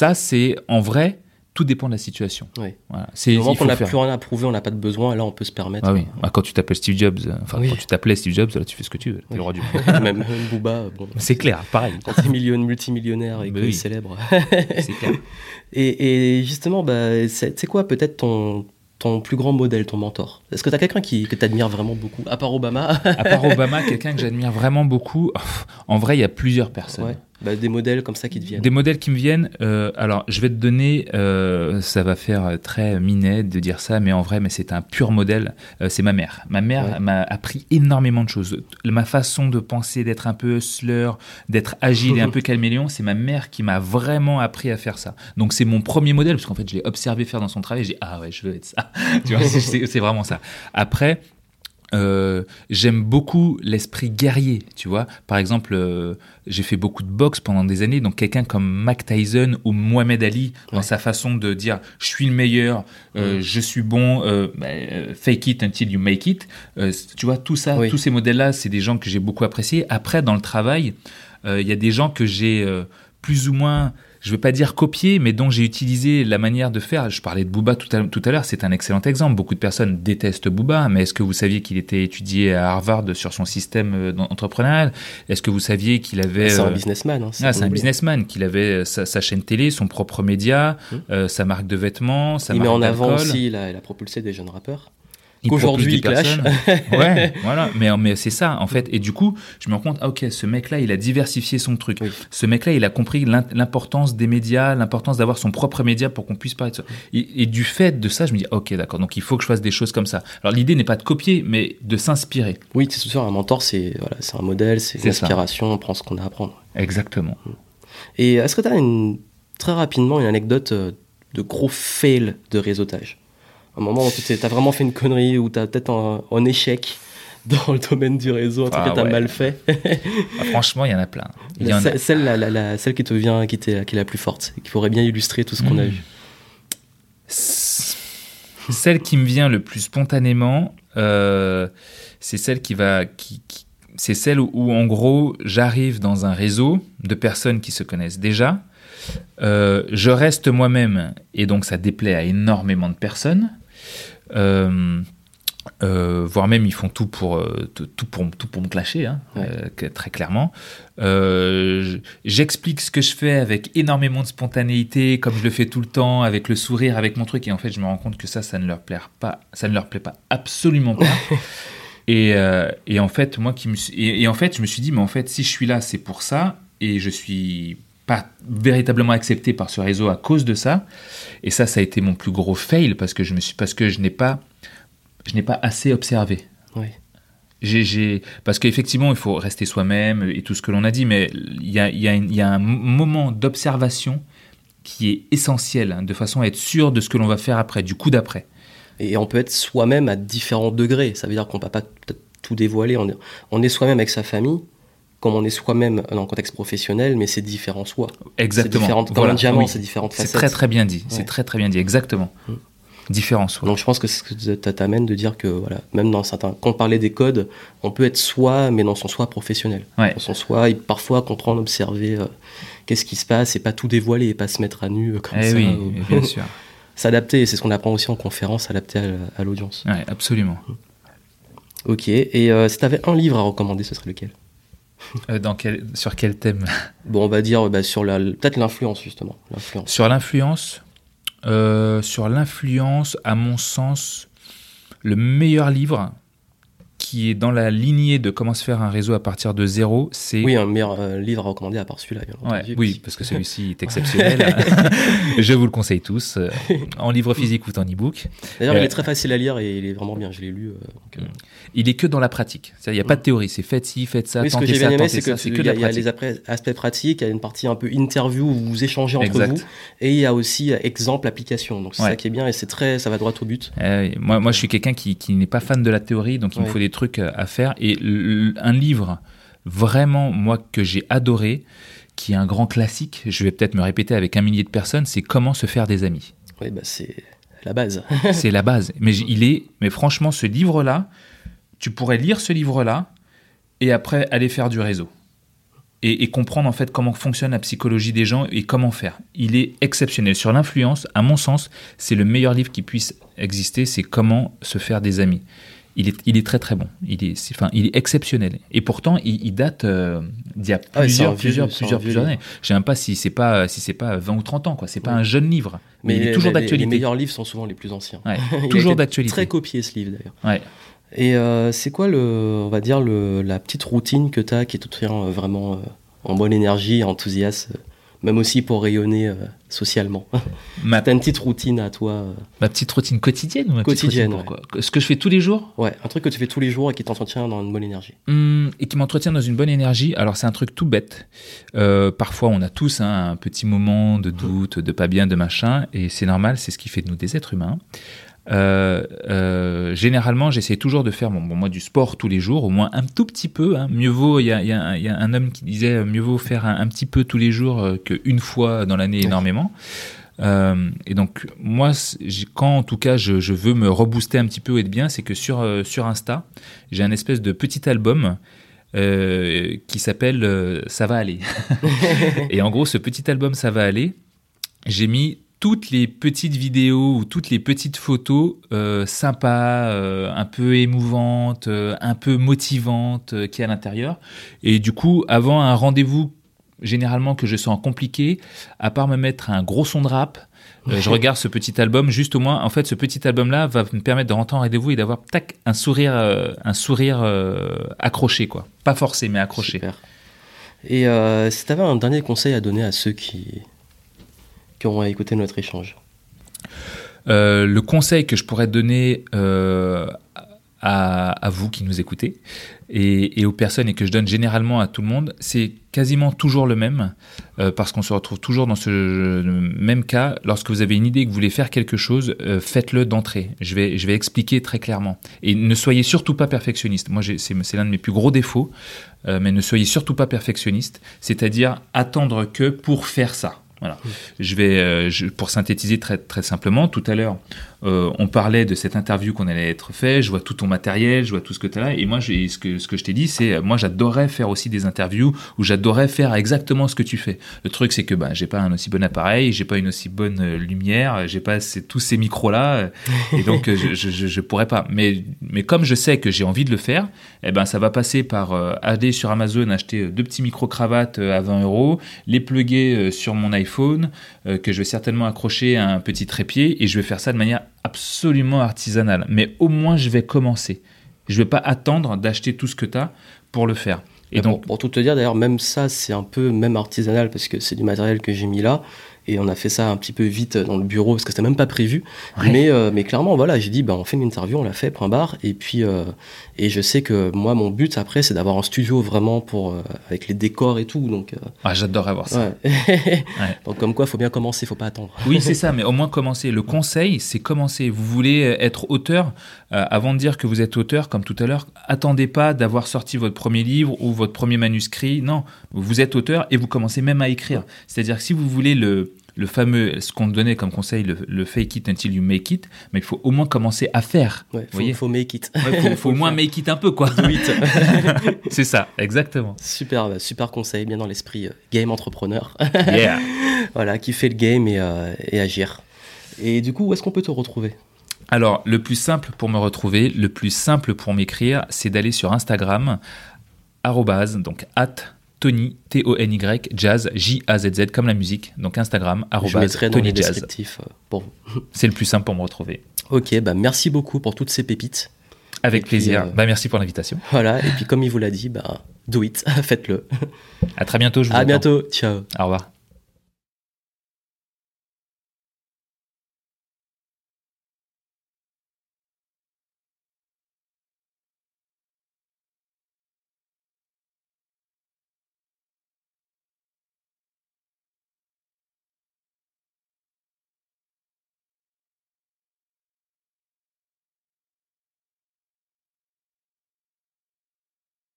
[SPEAKER 2] ça, c'est en vrai, tout dépend de la situation.
[SPEAKER 1] Oui.
[SPEAKER 2] Voilà. C'est,
[SPEAKER 1] moment qu'on n'a plus rien à prouver, on n'a pas de besoin, là, on peut se permettre.
[SPEAKER 2] Ah oui. Ah, Quand tu t'appelles Steve Jobs, euh, enfin,
[SPEAKER 1] Oui.
[SPEAKER 2] quand tu t'appelais Steve Jobs, là, tu fais ce que tu veux. Le roi du. <laughs>
[SPEAKER 1] Même Booba, bon.
[SPEAKER 2] C'est clair, pareil.
[SPEAKER 1] Quand t'es million, multimillionnaire et que
[SPEAKER 2] oui.
[SPEAKER 1] célèbre. <laughs>
[SPEAKER 2] C'est clair.
[SPEAKER 1] Et, et justement, bah, c'est c'est quoi peut-être ton, ton plus grand modèle, ton mentor? Est-ce que tu as quelqu'un qui, que tu admires vraiment beaucoup À part Obama?
[SPEAKER 2] À part <laughs> Obama, quelqu'un que j'admire vraiment beaucoup, en vrai, il y a plusieurs personnes.
[SPEAKER 1] Ouais. Bah, Des modèles comme ça qui te viennent.
[SPEAKER 2] Des modèles qui me viennent. euh, alors, je vais te donner. euh, ça va faire très minet de dire ça, mais en vrai, mais c'est un pur modèle. euh, c'est ma mère. Ma mère
[SPEAKER 1] Ouais.
[SPEAKER 2] m'a appris énormément de choses. Ma façon de penser, d'être un peu hustler, d'être agile et un peu <laughs> caméléon, c'est ma mère qui m'a vraiment appris à faire ça. Donc, c'est mon premier modèle parce qu'en fait, je l'ai observé faire dans son travail. J'ai dit, ah ouais, je veux être ça. <laughs> tu vois, c'est vraiment ça. Après. Euh, j'aime beaucoup l'esprit guerrier, tu vois. Par exemple, euh, j'ai fait beaucoup de boxe pendant des années, donc quelqu'un comme Mac Tyson ou Mohamed Ali, dans sa façon de dire je suis le meilleur, euh, je suis bon, bah, fake it until you make it. Tu vois, tout ça,
[SPEAKER 1] Oui.
[SPEAKER 2] tous ces modèles-là, c'est des gens que j'ai beaucoup appréciés. Après, dans le travail, il y a des gens que j'ai plus ou moins je ne veux pas dire copier, mais dont j'ai utilisé la manière de faire. Je parlais de Booba tout à, tout à l'heure, c'est un excellent exemple. Beaucoup de personnes détestent Booba, mais est-ce que vous saviez qu'il était étudié à Harvard sur son système euh, entrepreneurial? Est-ce que vous saviez qu'il avait...
[SPEAKER 1] C'est un
[SPEAKER 2] euh,
[SPEAKER 1] businessman. Hein,
[SPEAKER 2] ah, c'est un
[SPEAKER 1] oublié.
[SPEAKER 2] businessman, qu'il avait euh, sa, sa chaîne télé, son propre média, euh, sa marque de vêtements, sa
[SPEAKER 1] Il met en avant aussi, il a, il a propulsé des jeunes rappeurs. Qu'aujourd'hui, il clash. <laughs>
[SPEAKER 2] ouais, voilà. Mais, mais c'est ça, en fait. Et du coup, je me rends compte, ah, ok, ce mec-là, il a diversifié son truc.
[SPEAKER 1] Oui.
[SPEAKER 2] Ce mec-là, il a compris l'im- l'importance des médias, l'importance d'avoir son propre média pour qu'on puisse parler de ça. Et, et du fait de ça, je me dis, ok, d'accord, donc il faut que je fasse des choses comme ça. Alors l'idée n'est pas de copier, mais de s'inspirer.
[SPEAKER 1] Oui, c'est sûr, un mentor, c'est voilà, c'est un modèle, c'est une
[SPEAKER 2] C'est ça.
[SPEAKER 1] inspiration, on prend ce qu'on a à apprendre.
[SPEAKER 2] Exactement.
[SPEAKER 1] Et est-ce que tu as une, très rapidement une anecdote euh, de gros fail de réseautage? Un moment où tu as vraiment fait une connerie, ou tu as peut-être un, un échec dans le domaine du réseau, un truc
[SPEAKER 2] Ah
[SPEAKER 1] que tu as
[SPEAKER 2] ouais.
[SPEAKER 1] mal fait <laughs>
[SPEAKER 2] Ah, franchement, il y en a plein. Il y
[SPEAKER 1] La-
[SPEAKER 2] en a-
[SPEAKER 1] celle, celle, la, la- la- celle qui te vient, qui, qui est la plus forte, qui pourrait bien illustrer tout ce qu'on a
[SPEAKER 2] Hmm.
[SPEAKER 1] vu.
[SPEAKER 2] celle qui me vient le plus spontanément, euh, c'est celle qui va, qui, c'est celle où, en gros j'arrive dans un réseau de personnes qui se connaissent déjà. Euh, je reste moi-même et donc ça déplaît à énormément de personnes. Euh, euh, voire même ils font tout pour, euh, tout, pour, tout pour me clasher, hein, euh, très clairement. J'explique ce que je fais avec énormément de spontanéité, comme je le fais tout le temps, avec le sourire, avec mon truc, et en fait je me rends compte que ça, ça ne leur plaît pas, ça ne leur plaît pas, absolument pas. et, et, en fait, moi qui me et, en fait, je me suis dit, mais en fait, si je suis là, c'est pour ça, et je suis pas véritablement accepté par ce réseau à cause de ça. Et ça, ça a été mon plus gros fail parce que je me suis, parce que je n'ai pas je n'ai pas assez observé.
[SPEAKER 1] Oui.
[SPEAKER 2] J'ai, parce qu'effectivement, il faut rester soi-même et tout ce que l'on a dit, mais il y a, y, a y a, un moment d'observation qui est essentiel, hein, de façon à être sûr de ce que l'on va faire après, du coup d'après.
[SPEAKER 1] Et on peut être soi-même à différents degrés. Ça veut dire qu'on ne peut pas tout dévoiler. On est, on est soi-même avec sa famille, comme on est soi-même dans le contexte professionnel, mais c'est différent soi.
[SPEAKER 2] Exactement.
[SPEAKER 1] Comme un diamant, c'est différentes facettes.
[SPEAKER 2] C'est très très bien dit. C'est très très bien dit. Exactement. Mm différence.
[SPEAKER 1] Donc je pense que ce que t'amène de dire que voilà, même dans certains, quand on parlait des codes, on peut être soi, mais dans son soi professionnel,
[SPEAKER 2] dans
[SPEAKER 1] son soi, et parfois comprendre, observer euh, qu'est-ce qui se passe, et pas tout dévoiler, et pas se mettre à nu euh, comme
[SPEAKER 2] eh
[SPEAKER 1] ça.
[SPEAKER 2] Oui, <laughs> bien sûr. <laughs>
[SPEAKER 1] S'adapter, c'est ce qu'on apprend aussi en conférence, s'adapter à, l'audience.
[SPEAKER 2] Ouais, absolument.
[SPEAKER 1] Ok, et euh, si tu avais un livre à recommander, ce serait lequel?
[SPEAKER 2] Dans quel, sur quel thème?
[SPEAKER 1] Bon, on va dire bah, sur peut-être l'influence justement.
[SPEAKER 2] Sur l'influence, euh, sur l'influence, à mon sens, le meilleur livre qui est dans la lignée de comment se faire un réseau à partir de zéro, c'est...
[SPEAKER 1] Oui, un meilleur euh, livre à recommander à part celui-là.
[SPEAKER 2] oui, parce que celui-ci est <laughs> exceptionnel. <laughs> je vous le conseille tous, euh, en livre physique ou en e-book.
[SPEAKER 1] D'ailleurs, il est très facile à lire et il est vraiment bien, je l'ai lu.
[SPEAKER 2] Mm. Il est que dans la pratique. Il n'y a pas de théorie, c'est faites ci, faites ça,
[SPEAKER 1] oui, tentez ce que j'ai bien aimé, c'est qu'il y, a les aspects pratiques, il y a une partie un peu interview où vous échangez entre vous, et il y a aussi exemple, application. Donc c'est ça qui est bien et c'est très, ça va droit au but.
[SPEAKER 2] Moi, moi, je suis quelqu'un qui, qui n'est pas fan de la théorie, donc il me faut des trucs à faire. Et un livre vraiment, moi, que j'ai adoré, qui est un grand classique, je vais peut-être me répéter avec un millier de personnes, c'est Comment se faire des amis.
[SPEAKER 1] Oui, bah c'est la base. <laughs>
[SPEAKER 2] c'est la base. Mais il est, mais franchement, ce livre-là, tu pourrais lire ce livre-là et après aller faire du réseau. Et, et, comprendre en fait comment fonctionne la psychologie des gens et comment faire. Il est exceptionnel. Sur l'influence, à mon sens, c'est le meilleur livre qui puisse exister, c'est comment se faire des amis il est, il est très très bon. Il est, enfin, il est exceptionnel. Et pourtant, il, date euh, d'il y a ah plusieurs, plusieurs, plusieurs, plusieurs années. Je sais même pas si c'est pas, si c'est pas 20 ou 30 ans, quoi. C'est pas un jeune livre. Mais, il est toujours d'actualité.
[SPEAKER 1] Les meilleurs livres sont souvent les plus anciens. <laughs>
[SPEAKER 2] toujours d'actualité.
[SPEAKER 1] Très copié ce livre d'ailleurs.
[SPEAKER 2] Ouais.
[SPEAKER 1] Et euh, c'est quoi le, on va dire le, la petite routine que tu as qui est tout euh, vraiment euh, en bonne énergie, enthousiaste même aussi pour rayonner euh, socialement. Ma... <laughs> T'as une petite routine à toi euh.
[SPEAKER 2] Ma petite routine quotidienne ou ma
[SPEAKER 1] Quotidienne.
[SPEAKER 2] Ce que je fais tous les jours?
[SPEAKER 1] Ouais, un truc que tu fais tous les jours et qui t'entretient dans une bonne énergie.
[SPEAKER 2] Hum, et qui m'entretient dans une bonne énergie. Alors c'est un truc tout bête. Euh, parfois on a tous hein, un petit moment de doute, de pas bien, de machin, et c'est normal, c'est ce qui fait de nous des êtres humains. Euh, euh, généralement, j'essaie toujours de faire bon, moi du sport tous les jours, au moins un tout petit peu. Hein. Mieux vaut, il y a, y, a, y a, un homme qui disait mieux vaut faire un, petit peu tous les jours euh, qu'une fois dans l'année énormément. Euh, et donc moi, quand en tout cas je, je, veux me rebooster un petit peu et être bien, c'est que sur euh, sur Insta, j'ai un espèce de petit album euh, qui s'appelle Ça va aller. <laughs> et en gros, ce petit album Ça va aller, j'ai mis toutes les petites vidéos ou toutes les petites photos euh, sympas, euh, un peu émouvantes, euh, un peu motivantes qui est à l'intérieur. Et du coup, avant un rendez-vous généralement que je sens compliqué, à part me mettre un gros son de rap, je regarde ce petit album. Juste au moins, en fait, ce petit album-là va me permettre de rentrer en rendez-vous et d'avoir tac un sourire, un sourire accroché quoi. Pas forcé, mais accroché.
[SPEAKER 1] Super. Et si tu avais un dernier conseil à donner à ceux qui qui auront écouté notre échange
[SPEAKER 2] euh, Le conseil que je pourrais donner euh, à, vous qui nous écoutez et, et, aux personnes et que je donne généralement à tout le monde, c'est quasiment toujours le même euh, parce qu'on se retrouve toujours dans ce même cas. Lorsque vous avez une idée que vous voulez faire quelque chose, faites-le d'entrée. Je vais, je vais expliquer très clairement. Et ne soyez surtout pas perfectionniste. Moi, c'est l'un de mes plus gros défauts, mais ne soyez surtout pas perfectionniste, c'est-à-dire attendre que pour faire ça. Voilà. Je vais, euh, je, pour synthétiser très, très simplement, tout à l'heure, euh, on parlait de cette interview qu'on allait être fait, je vois tout ton matériel, je vois tout ce que tu as là, et moi, ce que, je t'ai dit, c'est, moi, j'adorerais faire aussi des interviews où j'adorerais faire exactement ce que tu fais. Le truc, c'est que bah, j'ai pas un aussi bon appareil, j'ai pas une aussi bonne euh, lumière, j'ai pas tous ces micros-là, euh, et donc je, je, je, pourrais pas. Mais, mais comme je sais que j'ai envie de le faire, eh ben, ça va passer par aller sur Amazon, acheter deux petits micro-cravates à 20 euros, les pluguer sur mon iPhone, que je vais certainement accrocher à un petit trépied, et je vais faire ça de manière absolument artisanale. Mais au moins, je vais commencer. Je vais pas attendre d'acheter tout ce que tu as pour le faire.
[SPEAKER 1] Et donc, pour, tout te dire, d'ailleurs, même ça, c'est un peu même artisanal parce que c'est du matériel que j'ai mis là et on a fait ça un petit peu vite dans le bureau parce que c'était même pas prévu. Mais, euh, mais clairement, voilà, j'ai dit, ben, on fait une interview, on l'a fait, point barre. Et puis, euh, et je sais que moi, mon but après, c'est d'avoir un studio vraiment pour, euh, avec les décors et tout. Donc,
[SPEAKER 2] ah, j'adore avoir ça. <laughs>
[SPEAKER 1] donc, comme quoi, il faut bien commencer, il faut pas attendre.
[SPEAKER 2] oui, <laughs> c'est ça, mais au moins commencer. Le conseil, c'est commencer. Vous voulez être auteur, avant de dire que vous êtes auteur, comme tout à l'heure, attendez pas d'avoir sorti votre premier livre ou votre premier manuscrit. Non, vous êtes auteur et vous commencez même à écrire. C'est-à-dire que si vous voulez le, le fameux, ce qu'on donnait comme conseil, le, fake it until you make it, mais il faut au moins commencer à faire.
[SPEAKER 1] Il faut, faut, make it.
[SPEAKER 2] Il faut, <laughs> au moins make it un peu, quoi. <laughs> c'est ça, exactement.
[SPEAKER 1] Super, bah, super conseil, bien dans l'esprit euh, game entrepreneur. <laughs> voilà, qui fait le game et, euh, et agir. Et du coup, où est-ce qu'on peut te retrouver?
[SPEAKER 2] Alors, le plus simple pour me retrouver, le plus simple pour m'écrire, c'est d'aller sur Instagram, arrobase, donc at Tony, T-O-N-Y, Jazz, J-A-Z-Z, comme la musique. Donc Instagram, arroba Tony Jazz.
[SPEAKER 1] Euh,
[SPEAKER 2] C'est le plus simple pour me retrouver.
[SPEAKER 1] Ok, bah merci beaucoup pour toutes ces pépites.
[SPEAKER 2] Avec plaisir. Euh, bah merci pour l'invitation.
[SPEAKER 1] Voilà, et puis comme il vous l'a dit, bah do it, <laughs> faites-le.
[SPEAKER 2] À très bientôt, je vous
[SPEAKER 1] À bientôt, ciao.
[SPEAKER 2] Au revoir.